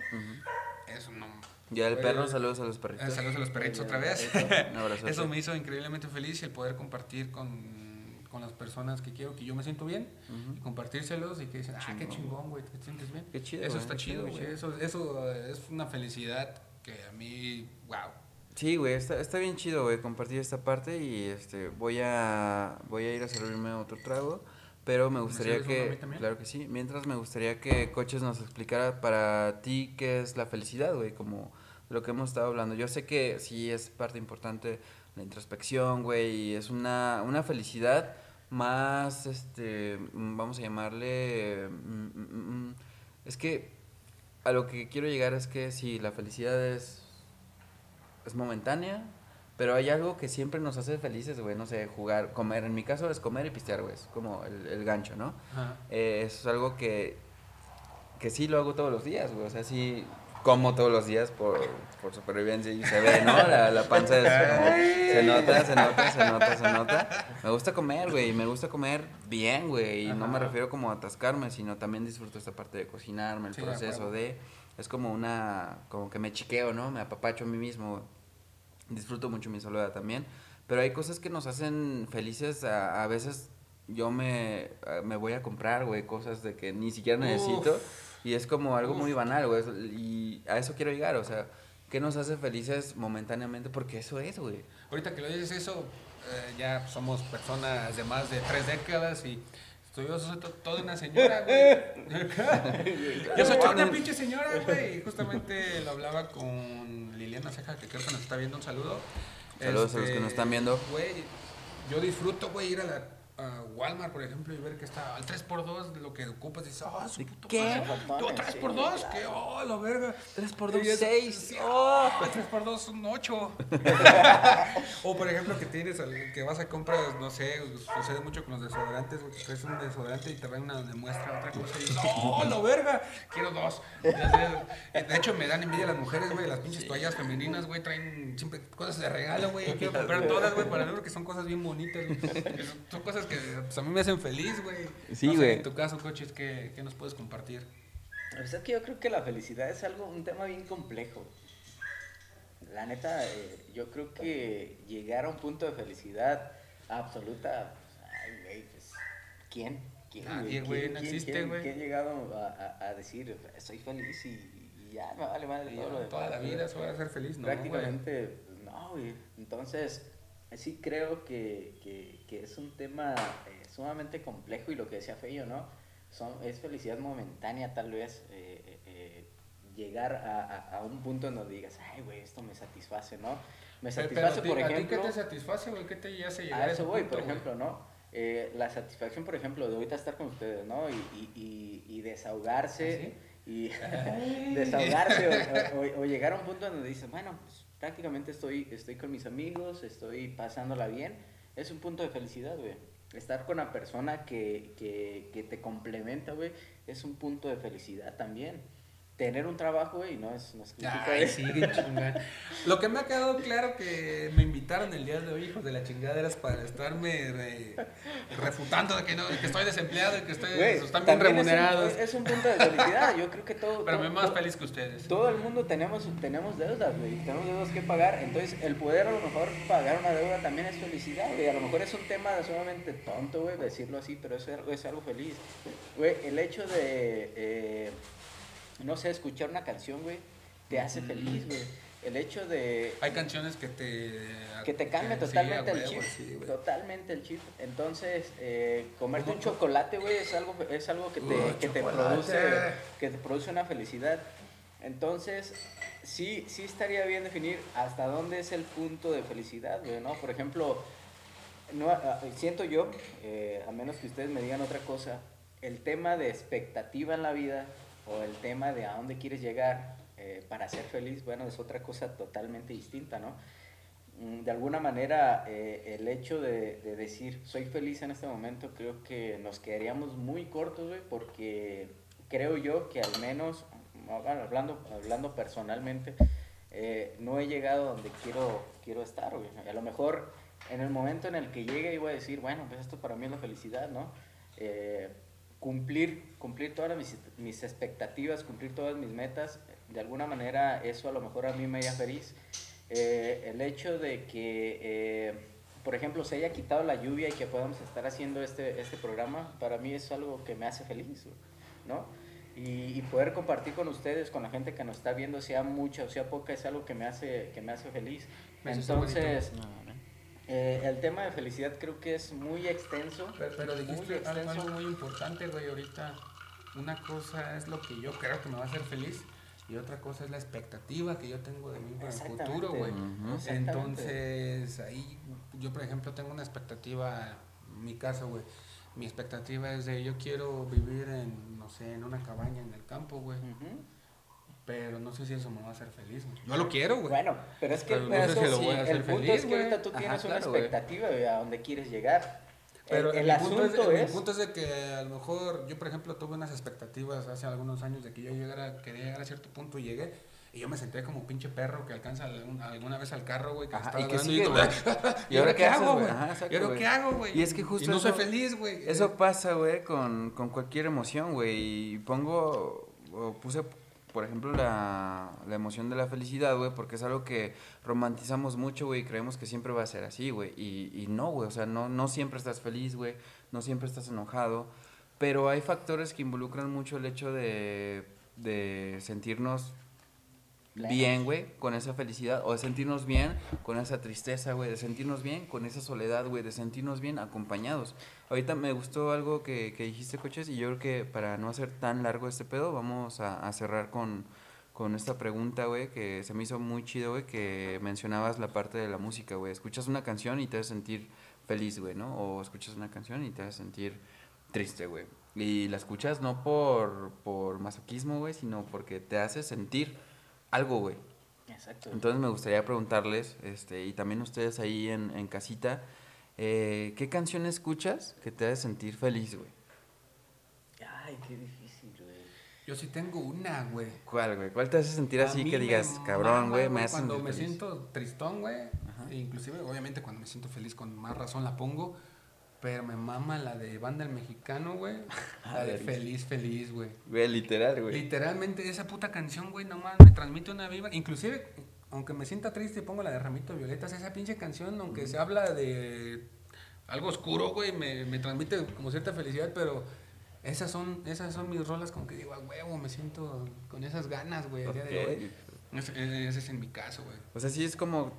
eso no... Ya el perro, saludos a los eh, perritos. Saludos a los perritos otra vez. Un abrazo. Eso me hizo increíblemente feliz y el poder compartir con, con las personas que quiero que yo me siento bien y compartírselos y que dicen, ah, qué Chingón. güey, te sientes bien. Qué chido, Eso güey, está chido, güey. Eso, eso eh, es una felicidad que a mí, wow. Sí, güey, está, está bien chido, güey, compartir esta parte y este voy a voy a ir a servirme otro trago, pero me gustaría que también? claro que sí, mientras me gustaría que Coches nos explicara para ti qué es la felicidad, güey, como lo que hemos estado hablando. Yo sé que sí es parte importante la introspección, güey, y es una una felicidad más este mm, vamos a llamarle mm, mm, es que a lo que quiero llegar es que sí, la felicidad es es momentánea, pero hay algo que siempre nos hace felices, güey, no sé, jugar, comer, en mi caso es comer y pistear, güey, es como el, el gancho, ¿no? Eh, eso es algo que, que sí lo hago todos los días, güey, o sea, sí, como todos los días por, por supervivencia y se ve, ¿no? La, la panza es, se nota, se nota, se nota, se nota. Me gusta comer, güey, me gusta comer bien, güey, y no me Ajá. refiero como a atascarme, sino también disfruto esta parte de cocinarme, el Sí, proceso de, es como una, como que me chiqueo, ¿no? Me apapacho a mí mismo, disfruto mucho mi soledad también, pero hay cosas que nos hacen felices, a, a veces yo me, me voy a comprar, güey, cosas de que ni siquiera necesito. Y es como algo muy banal, güey. Y a eso quiero llegar, o sea, ¿qué nos hace felices momentáneamente? Porque eso es, güey. Ahorita que lo dices eso, eh, ya somos personas de más de tres décadas y estoy, yo soy to- toda una señora, güey. yo soy toda una pinche señora, güey. Y justamente lo hablaba con Liliana Ceja, que creo que nos está viendo. Un saludo. Saludos a los que nos están viendo. Güey, yo disfruto, güey, ir a la a Walmart, por ejemplo, y ver que está al 3x2 de lo que ocupas. Y dices, ah, su ¿De puta qué? madre. Yo, 3x2, que, oh, la verga. 3 por Y 2, es- 6. sí, oh, 3 por 2 son 8. o por ejemplo que tienes que vas a comprar, no sé, sucede mucho con los desodorantes, que traes un desodorante y te traen una demuestra otra cosa y dices, ¡oh, la verga! Quiero dos. De hecho, me dan envidia las mujeres, güey, las pinches toallas femeninas, güey, traen siempre cosas de regalo, güey. Quiero comprar todas, güey, para ver que son cosas bien bonitas, güey. Son cosas que pues, a mí me hacen feliz, güey. Sí, No sé, güey. En tu caso, coches, ¿qué, qué nos puedes compartir? Pues es que yo creo que la felicidad es algo, un tema bien complejo. La neta, eh, yo creo que llegar a un punto de felicidad absoluta, pues, ay, güey, pues, ¿quién? ¿Quién, Nadie, güey, ¿Quién- no quién- existe, quién- güey. quién ha llegado a, a- a decir, estoy feliz y, y ya, me vale madre todo lo demás? Toda la vida se va a hacer feliz, ¿no? Prácticamente, pues, no, güey. Entonces, sí creo que, que- que es un tema eh, sumamente complejo y lo que decía Feyo, ¿no? Son, es felicidad momentánea tal vez eh, eh, eh, llegar a, a- a un punto en donde digas, ay, güey, esto me satisface, ¿no? Me Pero, satisface, pero, por ¿a ti ejemplo... qué te satisface, güey? ¿Qué te hace llegar A a eso ese voy, punto, por güey? ejemplo, ¿no? Eh, la satisfacción, por ejemplo, de ahorita estar con ustedes, ¿no? Y, y, y, y desahogarse. Y desahogarse o, o- o llegar a un punto donde dices, bueno, pues, prácticamente estoy, estoy con mis amigos, estoy pasándola bien. Es un punto de felicidad, güey. Estar con una persona que, que, que te complementa, güey, es un punto de felicidad también. Tener un trabajo, güey, no es, no crítica, Ay, sí, chingada. Lo que me ha quedado claro que me invitaron el día de hoy, hijos de la chingada, era para estarme re- refutando de que, no, de que estoy desempleado y que estoy, Güey, están bien también es un- remunerados. Es un, punto de felicidad. Yo creo que todo. Pero todo- me más todo- feliz que ustedes. Todo el mundo tenemos, tenemos deudas, güey. Tenemos deudas que pagar. Entonces, el poder a lo mejor pagar una deuda también es felicidad, güey. A lo mejor es un tema sumamente tonto, güey, decirlo así, pero es algo, es algo feliz. Güey, el hecho de, eh, no sé, escuchar una canción, güey, te hace feliz, güey. El hecho de, Hay canciones que te... que te cambia totalmente el chip. sí, totalmente el chip. Entonces, eh, comerte un chocolate, güey, es algo, es algo que te, Uh, que te produce, que te produce una felicidad. Entonces, sí, sí estaría bien definir hasta dónde es el punto de felicidad, güey, ¿no? Por ejemplo, no, ah, siento yo, eh, a menos que ustedes me digan otra cosa, el tema de expectativa en la vida o el tema de a dónde quieres llegar eh, para ser feliz, bueno, es otra cosa totalmente distinta, ¿no? Mm, De alguna manera, eh, el hecho de, de decir soy feliz en este momento, creo que nos quedaríamos muy cortos, güey, porque creo yo que al menos, bueno, hablando, hablando personalmente, eh, no he llegado donde quiero, quiero estar, güey. A lo mejor en el momento en el que llegue iba a decir, bueno, pues esto para mí es la felicidad, ¿no? Cumplir, cumplir todas mis, mis expectativas, cumplir todas mis metas, de alguna manera eso a lo mejor a mí me haría feliz. Eh, el hecho de que, eh, por ejemplo, se haya quitado la lluvia y que podamos estar haciendo este, este programa, para mí es algo que me hace feliz, ¿no? Y, y poder compartir con ustedes, con la gente que nos está viendo, sea mucha o sea poca, es algo que me hace, que me hace feliz. Entonces, eh, el tema de felicidad creo que es muy extenso. Pero, pero muy dijiste algo, extenso. algo muy importante, güey, ahorita. Una cosa es lo que yo creo que me va a hacer feliz y otra cosa es la expectativa que yo tengo de mí para el futuro, güey. Entonces, ahí yo, por ejemplo, tengo una expectativa, en mi caso, güey. Mi expectativa es de yo quiero vivir en, no sé, en una cabaña en el campo, güey. Ujú. Pero no sé si eso me va a hacer feliz, güey. Yo lo quiero, güey. Bueno, pero es que Pero no sé eso si lo voy a hacer el punto feliz, es que güey. ahorita tú Ajá, tienes una claro, güey. expectativa güey, a dónde quieres llegar. Pero el, el, el punto es, asunto el es, punto es de que a lo mejor yo, por ejemplo, tuve unas expectativas hace algunos años de que yo llegara, quería llegar a cierto punto y llegué. Y yo me senté como pinche perro que alcanza alguna vez al carro, güey, que Ajá, está y que sigue, como, güey. ¿Y ahora qué hago, güey? Ajá, ¿Y ahora qué hago, güey? Y es que justo Y no soy eso- feliz, güey. Eso pasa, güey, con, con cualquier emoción, güey. Y pongo, o puse, por ejemplo, la, la emoción de la felicidad, güey, porque es algo que romantizamos mucho, güey, y creemos que siempre va a ser así, güey. Y, y no, güey, o sea, no, no siempre estás feliz, güey, no siempre estás enojado. Pero hay factores que involucran mucho el hecho de, de sentirnos Bien, güey, con esa felicidad, o de sentirnos bien con esa tristeza, güey, de sentirnos bien con esa soledad, güey, de sentirnos bien acompañados. Ahorita me gustó algo que, que dijiste, coches, y yo creo que para no hacer tan largo este pedo, vamos a, a cerrar con, con esta pregunta, güey, que se me hizo muy chido, güey, que mencionabas la parte de la música, güey. Escuchas una canción y te hace sentir feliz, güey, ¿no? O escuchas una canción y te hace sentir triste, güey. Y la escuchas no por, por masoquismo, güey, sino porque te hace sentir algo, güey. Exacto. Entonces me gustaría preguntarles, este, y también ustedes ahí en, en casita, eh, ¿qué canción escuchas que te hace sentir feliz, güey? Ay, qué difícil, güey. Yo sí tengo una, güey. ¿Cuál, güey? ¿Cuál te hace sentir A así que me digas, cabrón, mama, güey, me hace Cuando sentir me feliz"? siento tristón, güey. e Inclusive, obviamente, cuando me siento feliz, con más razón la pongo. Pero me mama la de Banda El Mexicano, güey. La de. Feliz, Feliz, güey. Güey, literal, güey. Literalmente esa puta canción, güey, nomás me transmite una vibra. Inclusive, aunque me sienta triste y pongo la de Ramito Violetas, esa pinche canción, aunque se habla de algo oscuro, güey, me, me transmite como cierta felicidad, pero esas son, esas son mis rolas como que digo, a huevo, me siento con esas ganas, güey, a día de hoy. Ese, ese es en mi caso, güey. O sea, sí es como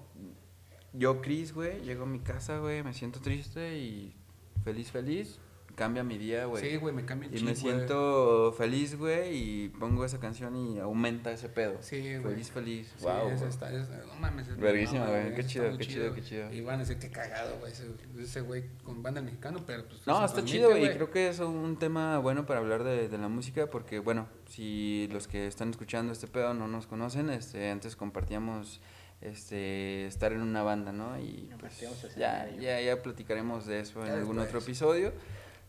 yo, Chris, güey, llego a mi casa, güey, me siento triste y feliz, feliz, cambia mi día, güey. Sí, güey, me cambia el y chip, me güey. siento feliz, güey, y pongo esa canción y aumenta ese pedo. Sí, güey. Feliz, feliz. Sí, wow. güey. está, esa- no mames. es- Verguísima, güey, qué chido, qué chido, qué chido. Y van a decir que cagado, güey, ese, güey con banda mexicano, pero pues. No, eso está chido y creo que es un tema bueno para hablar de, de la música porque, bueno, si los que están escuchando este pedo no nos conocen, este, antes compartíamos este, estar en una banda, ¿no? Y pues, Compartíamos ya, ya, ya platicaremos de eso en algún otro episodio.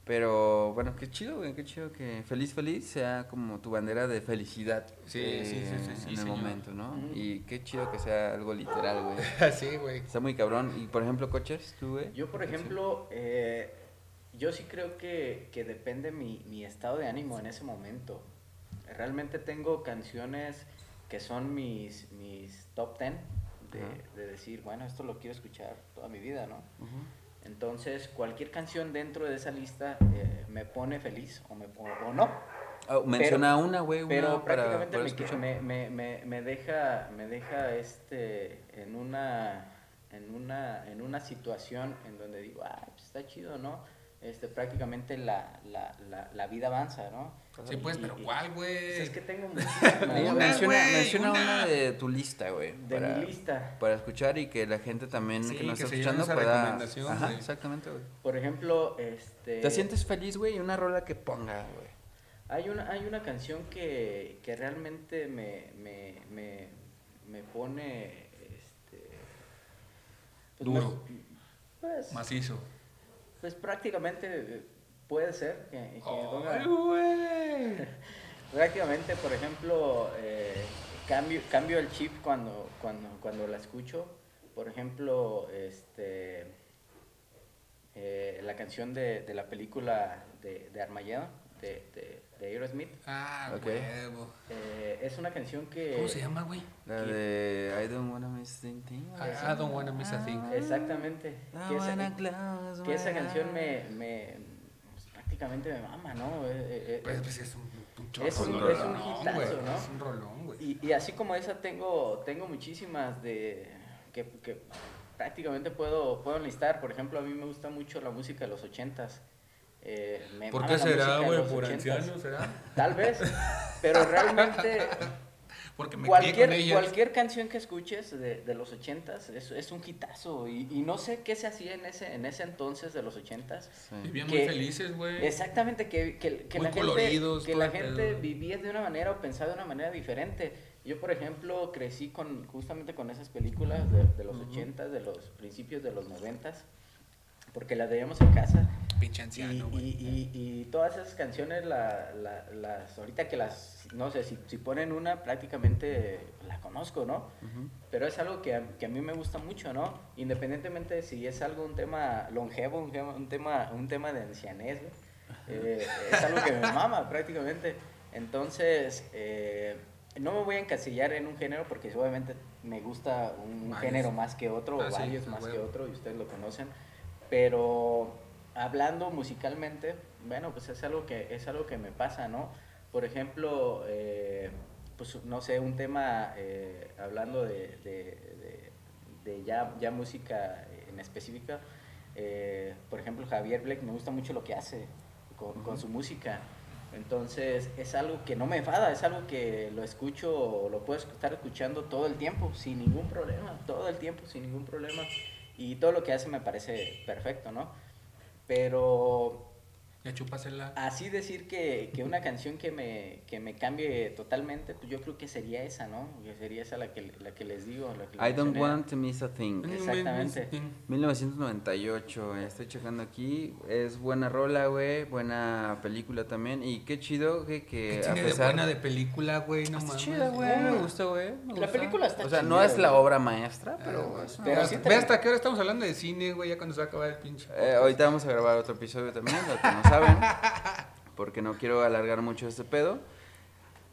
Pero bueno, qué chido, güey, qué chido que Feliz Feliz sea como tu bandera de felicidad Sí, eh, sí, sí, sí, sí, en el señor. momento, ¿no? Ujú. Y qué chido que sea algo literal, güey. sí, güey. Está muy cabrón. Y por ejemplo, coches, tú, güey. Yo, por ejemplo, eh, yo sí creo que, que depende mi, mi estado de ánimo en ese momento. Realmente tengo canciones que son mis, mis top 10 de, decir, bueno, esto lo quiero escuchar toda mi vida, ¿no? Ujú. Entonces, cualquier canción dentro de esa lista eh, me pone feliz o, me, o, o no. Ah, menciona una, güey, una Pero para prácticamente me, me, me, me deja, me deja este, en, una, en, una, en una situación en donde digo, ah, pues está chido, ¿no? Este, prácticamente la, la, la, la vida avanza, ¿no? Sí, pues, Y- pero y- ¿cuál, pues es güey? que tengo Una, menciona güey, menciona una. una. de tu lista, güey. de para, mi lista. Para escuchar y que la gente también Sí, que nos que está escuchando esa pueda. recomendación, Ajá, güey. exactamente, güey. Por ejemplo, este... Te sientes feliz, güey, y una rola que ponga, güey. Hay una, hay una canción que, que realmente me, me, me, me pone, este... pues, Duro. me- pues, Macizo. Pues prácticamente puede ser que, que ponga- Ay, güey. prácticamente, por ejemplo, eh, cambio, cambio el chip cuando, cuando, cuando la escucho. Por ejemplo, este, eh, la canción de, de la película de, de Armageddon, de, de, de Aerosmith, Ah, Ok. huevo. eh, es una canción que... ¿Cómo se llama, güey? La de I don't wanna miss the thing. I don't wanna miss a thing. Exactamente. Que esa, que canción me, me prácticamente me mama, ¿no? Eh, eh, eh, Pues, pues es un, un Es un- rolón, es un hitazo. ¿no? Es un rolón, güey. Y, y así como esa tengo, tengo muchísimas de que, que prácticamente puedo, puedo enlistar. Por ejemplo, a mí me gusta mucho la música de los ochentas. Eh, me ¿Por qué será, güey? ¿Por ochentas. anciano será? Tal vez, pero realmente Porque me crié con cualquier, ellas. cualquier canción que escuches de, de los ochentas es, es un hitazo. Y, y no sé qué se hacía en ese, en ese entonces de los ochentas. Sí. Vivían que- muy felices, güey. Exactamente, que, que, que Muy la gente, coloridos, que todo la gente vivía de una manera o pensaba de una manera diferente. Yo, por ejemplo, crecí con justamente con esas películas de, de los Ujú. 80, de los principios de los 90, porque las veíamos en casa. Pinche anciano, y, güey. y, y, y todas esas canciones, la, la- las, ahorita que las, no sé, si, si ponen una, prácticamente la conozco, ¿no? Pero es algo que a, que a mí me gusta mucho, ¿no? Independientemente de si es algo, un tema longevo, un tema, un tema, un tema de ancianez, eh, es algo que me mama prácticamente. Entonces, eh, no me voy a encasillar en un género porque obviamente me gusta un género más que otro, o Ah, varios a más que otro, y ustedes lo conocen. Pero hablando musicalmente, bueno, pues es algo que, es algo que me pasa, ¿no? Por ejemplo, eh, pues no sé, un tema, eh, hablando de, de- de- de ya, ya música en específica, eh, por ejemplo, Javier Blake me gusta mucho lo que hace con, con su música. Entonces, es algo que no me enfada, es algo que lo escucho, lo puedo estar escuchando todo el tiempo, sin ningún problema, todo el tiempo, sin ningún problema. Y todo lo que hace me parece perfecto, ¿no? Pero Ya chúpasela. así decir que, que una canción que me, que me cambie totalmente, pues yo creo que sería esa, ¿no? Que sería esa la que, la que les digo. La que I don't mencioné. want to miss a thing. Exactamente. 1998, eh, estoy checando aquí. Es buena rola, güey. Buena película también. Y qué chido, güey, que ¿Qué a tiene de pesar. buena de película, güey? No Está mames. chida, güey. Me gusta, güey. La película está O sea, no chida, es la obra maestra, pero. Ah, sí Ve hasta qué hora estamos hablando de cine, güey, ya cuando se va a acabar el pinche. Eh, ahorita vamos a grabar otro episodio también, lo que no saben, porque no quiero alargar mucho este pedo.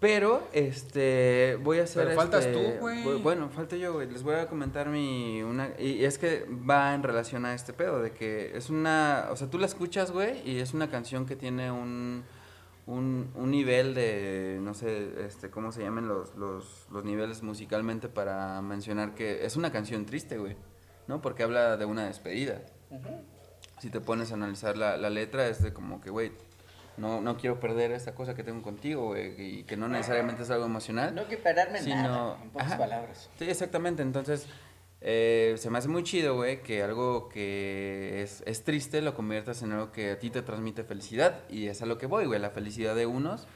Pero, este, voy a hacer Pero faltas este, tú, güey. bu- Bueno, falta yo, güey. Les voy a comentar mi, una, y es que va en relación a este pedo, de que es una, o sea, tú la escuchas, güey, y es una canción que tiene un, un, un nivel de, no sé, este, cómo se llaman los, los, los niveles musicalmente para mencionar que es una canción triste, güey, ¿no? Porque habla de una despedida si te pones a analizar la, la letra, es de como que, güey, no, no quiero perder esta cosa que tengo contigo, güey, y que no necesariamente es algo emocional. No que perderme sino- nada, en pocas Ajá. palabras. Sí, exactamente. Entonces, eh, se me hace muy chido, güey, que algo que es, es triste lo conviertas en algo que a ti te transmite felicidad. Y es a lo que voy, güey. La felicidad de unos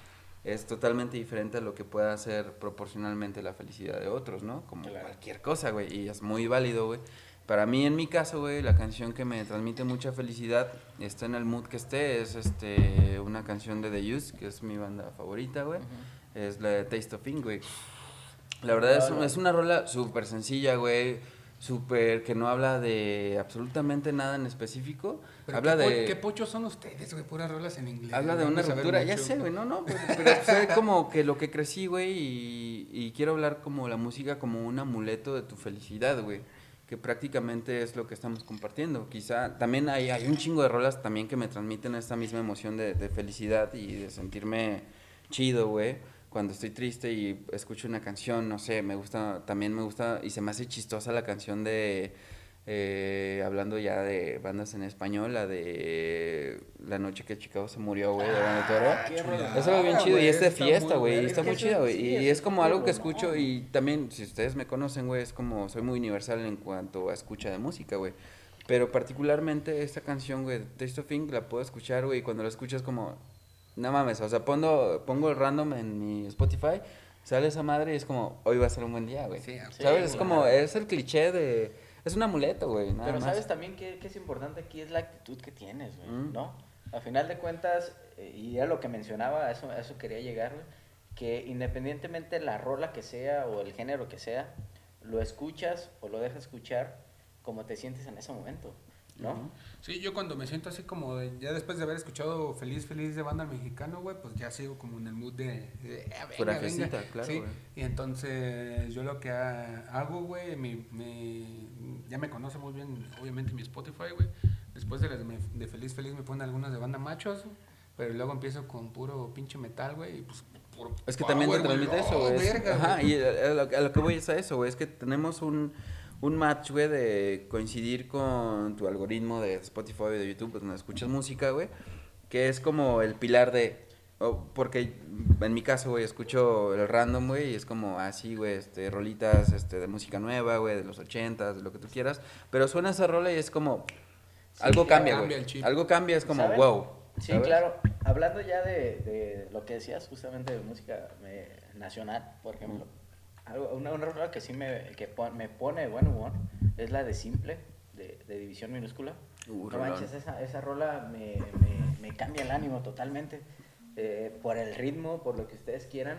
es totalmente diferente a lo que pueda ser proporcionalmente la felicidad de otros, ¿no? Como Claro. cualquier cosa, güey. Y es muy válido, güey. Para mí, en mi caso, güey, la canción que me transmite mucha felicidad, está en el mood que esté, es este una canción de The Used, que es mi banda favorita, güey. Es la de Taste of Ink, güey. La verdad es, Claro. es una rola súper sencilla, güey. Súper que no habla de absolutamente nada en específico. Pero Habla ¿qué, de... ¿Qué pochos son ustedes, güey? Puras rolas en inglés. Habla de una ruptura, ya sé, güey, no, no, pero, pero sé como que lo que crecí, güey, y, y quiero hablar como la música como un amuleto de tu felicidad, güey, que prácticamente es lo que estamos compartiendo. Quizá también hay, un chingo de rolas también que me transmiten esta misma emoción de, de felicidad y de sentirme chido, güey, cuando estoy triste y escucho una canción, no sé, me gusta, también me gusta y se me hace chistosa la canción de... eh, hablando ya de bandas en español, la de La noche que Chicago se murió, güey, de Banda Toro. chulada, rola. Es algo bien Ah, chido y güey, es de fiesta, güey, y está Es muy eso güey. sí, Y es es como algo que escucho y también, si ustedes me conocen, güey, es como, soy muy universal en cuanto a escucha de música, güey. Pero particularmente esta canción, güey, Taste of Ink, la puedo escuchar, güey, y cuando la escuchas como, no mames, o sea, pongo, pongo el random en mi Spotify, sale esa madre y es como, hoy va a ser un buen día, güey. Sí, ¿Sabes? es claro. como, es el cliché de, es un amuleto, güey, Pero más. sabes también que, que es importante aquí es la actitud que tienes, güey, Mm. ¿no? A final de cuentas, eh, y era lo que mencionaba, a eso, a eso quería llegar, güey, que independientemente la rola que sea o el género que sea, lo escuchas o lo dejas escuchar como te sientes en ese momento, ¿no? Sí, yo cuando me siento así como de- ya después de haber escuchado Feliz Feliz de banda mexicano, güey, pues ya sigo como en el mood de, de, "Ah, venga, Pura venga". claro, Sí, y entonces yo lo que ha- hago, güey, mi, mi- ya me conoce muy bien, obviamente mi Spotify, güey. Después de las de, de Feliz Feliz me ponen algunas de banda machos, pero luego empiezo con puro pinche metal, güey, y pues puro Es que también te power, transmite eso, Oh, güey. Es- verga, Ajá, güey. y a, a lo, a lo que voy es a eso, güey. Es que tenemos un, un match, güey, de coincidir con tu algoritmo de Spotify y de YouTube, pues, donde escuchas música, güey. Que es como el pilar de. oh, porque en mi caso, güey, escucho el random, güey, y es como así, güey, este, rolitas este, de música nueva, güey, de los ochentas, de lo que tú quieras. Pero suena esa rola y es como. Sí, algo cambia, Cambia güey. el chip. Algo cambia, es como, ¿Saben? wow. Sí, ¿sabes? claro. Hablando ya de, de lo que decías justamente de música eh, nacional, por ejemplo. Algo, una, una rola que sí me, que pon- me pone de buen humor es la de Simple, de, de División Minúscula. Uh, no manches, esa, esa rola me, me, me cambia el ánimo totalmente. Eh, por el ritmo, por lo que ustedes quieran,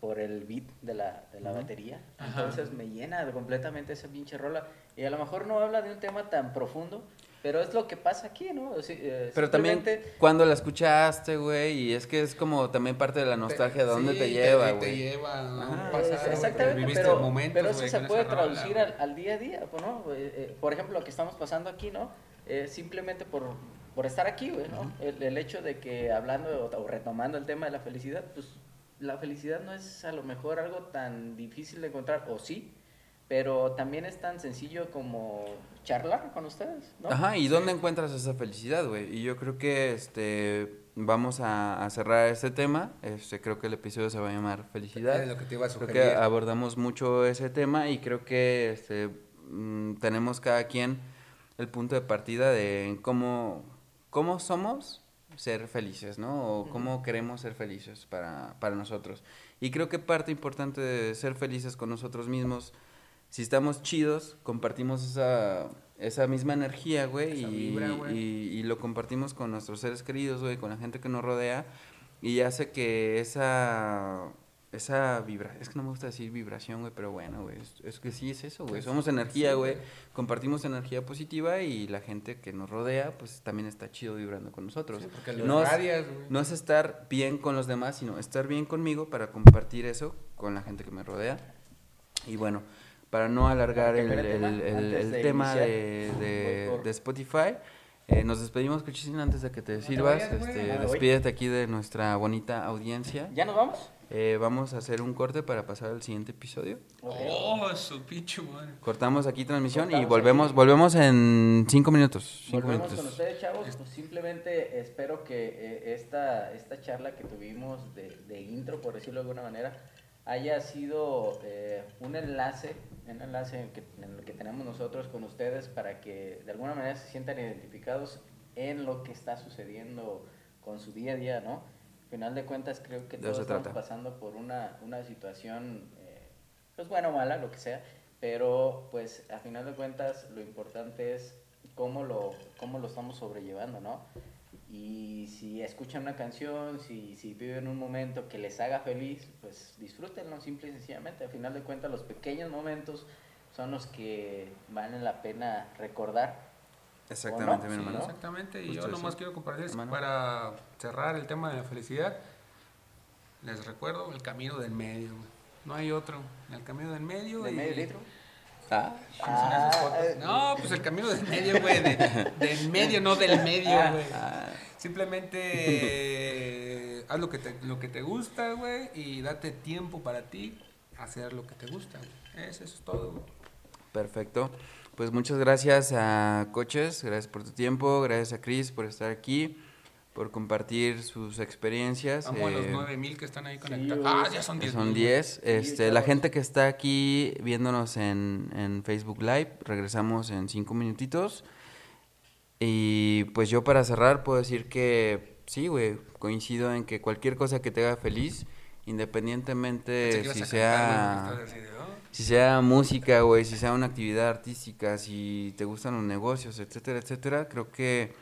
por el beat de la, de la Ujú. batería. Ajá. Entonces me llena de- completamente esa pinche rola. Y a lo mejor no habla de un tema tan profundo, pero es lo que pasa aquí, ¿no? O sea, eh, Pero también, simplemente- cuando la escuchaste, güey, y es que es como también parte de la nostalgia, ¿de dónde Sí, te lleva, Te güey? lleva a un Ajá. pasado, Es- güey, Exactamente, viviste pero, pero eso se puede traducir al, al día a día, pues, ¿no? Eh, eh, por ejemplo, lo que estamos pasando aquí, ¿no? Eh, simplemente por, por estar aquí, güey, ¿no? el, el hecho de que hablando o, o retomando el tema de la felicidad, pues la felicidad no es a lo mejor algo tan difícil de encontrar, o sí, pero también es tan sencillo como charlar con ustedes, ¿no? Ajá, ¿y dónde encuentras esa felicidad, güey? Y yo creo que este vamos a, a cerrar este tema. Este, creo que el episodio se va a llamar Felicidad. Es lo que te iba a Creo sugerir. que abordamos mucho ese tema y creo que este, mm, tenemos cada quien el punto de partida de cómo, cómo somos ser felices, ¿no? O cómo queremos ser felices para, para nosotros. Y creo que parte importante de ser felices con nosotros mismos, si estamos chidos, compartimos esa, esa misma energía, güey, y, y- y lo compartimos con nuestros seres queridos, güey, con la gente que nos rodea, y hace que esa esa vibra, es que no me gusta decir vibración, güey, pero bueno, güey, es, es que sí es eso, güey, somos energía, güey, compartimos energía positiva y la gente que nos rodea, pues también está chido vibrando con nosotros. Sí, porque no, es, irradias, güey. no es estar bien con los demás, sino estar bien conmigo para compartir eso con la gente que me rodea. Y bueno, para no alargar el, el- el- el de tema de, de- de Spotify, eh, nos despedimos, Cuchicín, antes de que te te sirvas. güey. este, Ah, despídete aquí de nuestra bonita audiencia. ¿Ya nos vamos? Eh, vamos a hacer un corte para pasar al siguiente episodio. Oh, su pinche madre. Cortamos aquí transmisión y Cortamos volvemos aquí. volvemos en cinco minutos. Cinco Volvemos minutos. con ustedes, chavos. Pues simplemente espero que eh, esta, esta charla que tuvimos de, de intro, por decirlo de alguna manera, haya sido eh, un enlace, un enlace en, que, en el que tenemos nosotros con ustedes para que de alguna manera se sientan identificados en lo que está sucediendo con su día a día, ¿no? Al final de cuentas creo que todos estamos pasando por una, una situación, eh, pues buena o mala, lo que sea, pero pues a final de cuentas lo importante es cómo lo, cómo lo estamos sobrellevando, ¿no? Y si escuchan una canción, si, si viven un momento que les haga feliz, pues disfrútenlo simple y sencillamente. A final de cuentas los pequeños momentos son los que valen la pena recordar. Exactamente, ¿O mi no? hermano. Sí, Exactamente, y Justo yo eso. nomás quiero compartirles para cerrar el tema de la felicidad. Les recuerdo el camino del medio. güey. No hay otro. El camino del medio. ¿De y- medio litro? Ah, ¿Cómo son esas Ah, fotos? eh. No, pues el camino del medio, güey. De, del medio, no del medio, Ah. güey. ah, Simplemente eh, haz lo que, te, lo que te gusta, güey, y date tiempo para ti hacer lo que te gusta. güey. Eso, eso es todo, güey. perfecto. Pues muchas gracias a Coches, gracias por tu tiempo, gracias a Chris por estar aquí, por compartir sus experiencias. Amo a los eh, 9000 que están ahí conectados. güey. ah, ya son que 10. Son 10. Este, la chavos. gente que está aquí viéndonos en, en Facebook Live, regresamos en 5 minutitos. Y pues yo para cerrar puedo decir que sí, güey, coincido en que cualquier cosa que te haga feliz, independientemente si sea si sea música, güey, si sea una actividad artística, si te gustan los negocios, etcétera, etcétera, creo que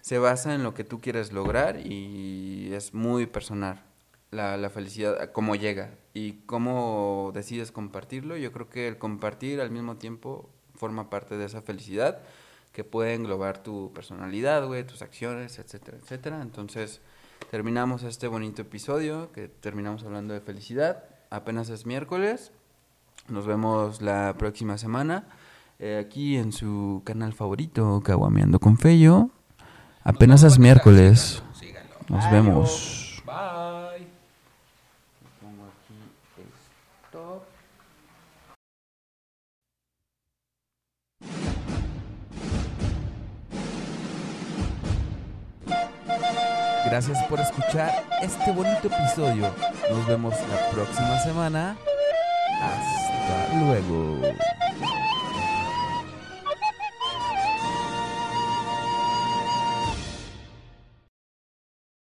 se basa en lo que tú quieres lograr y es muy personal la, la felicidad, cómo llega y cómo decides compartirlo. Yo creo que el compartir al mismo tiempo forma parte de esa felicidad que puede englobar tu personalidad, güey, tus acciones, etcétera, etcétera. Entonces, terminamos este bonito episodio que terminamos hablando de felicidad. Apenas es miércoles. Nos vemos la próxima semana eh, aquí en su canal favorito, Caguameando con Fello. Apenas es miércoles. Nos vemos. Bye. Gracias por escuchar este bonito episodio. Nos vemos la próxima semana. Hasta luego.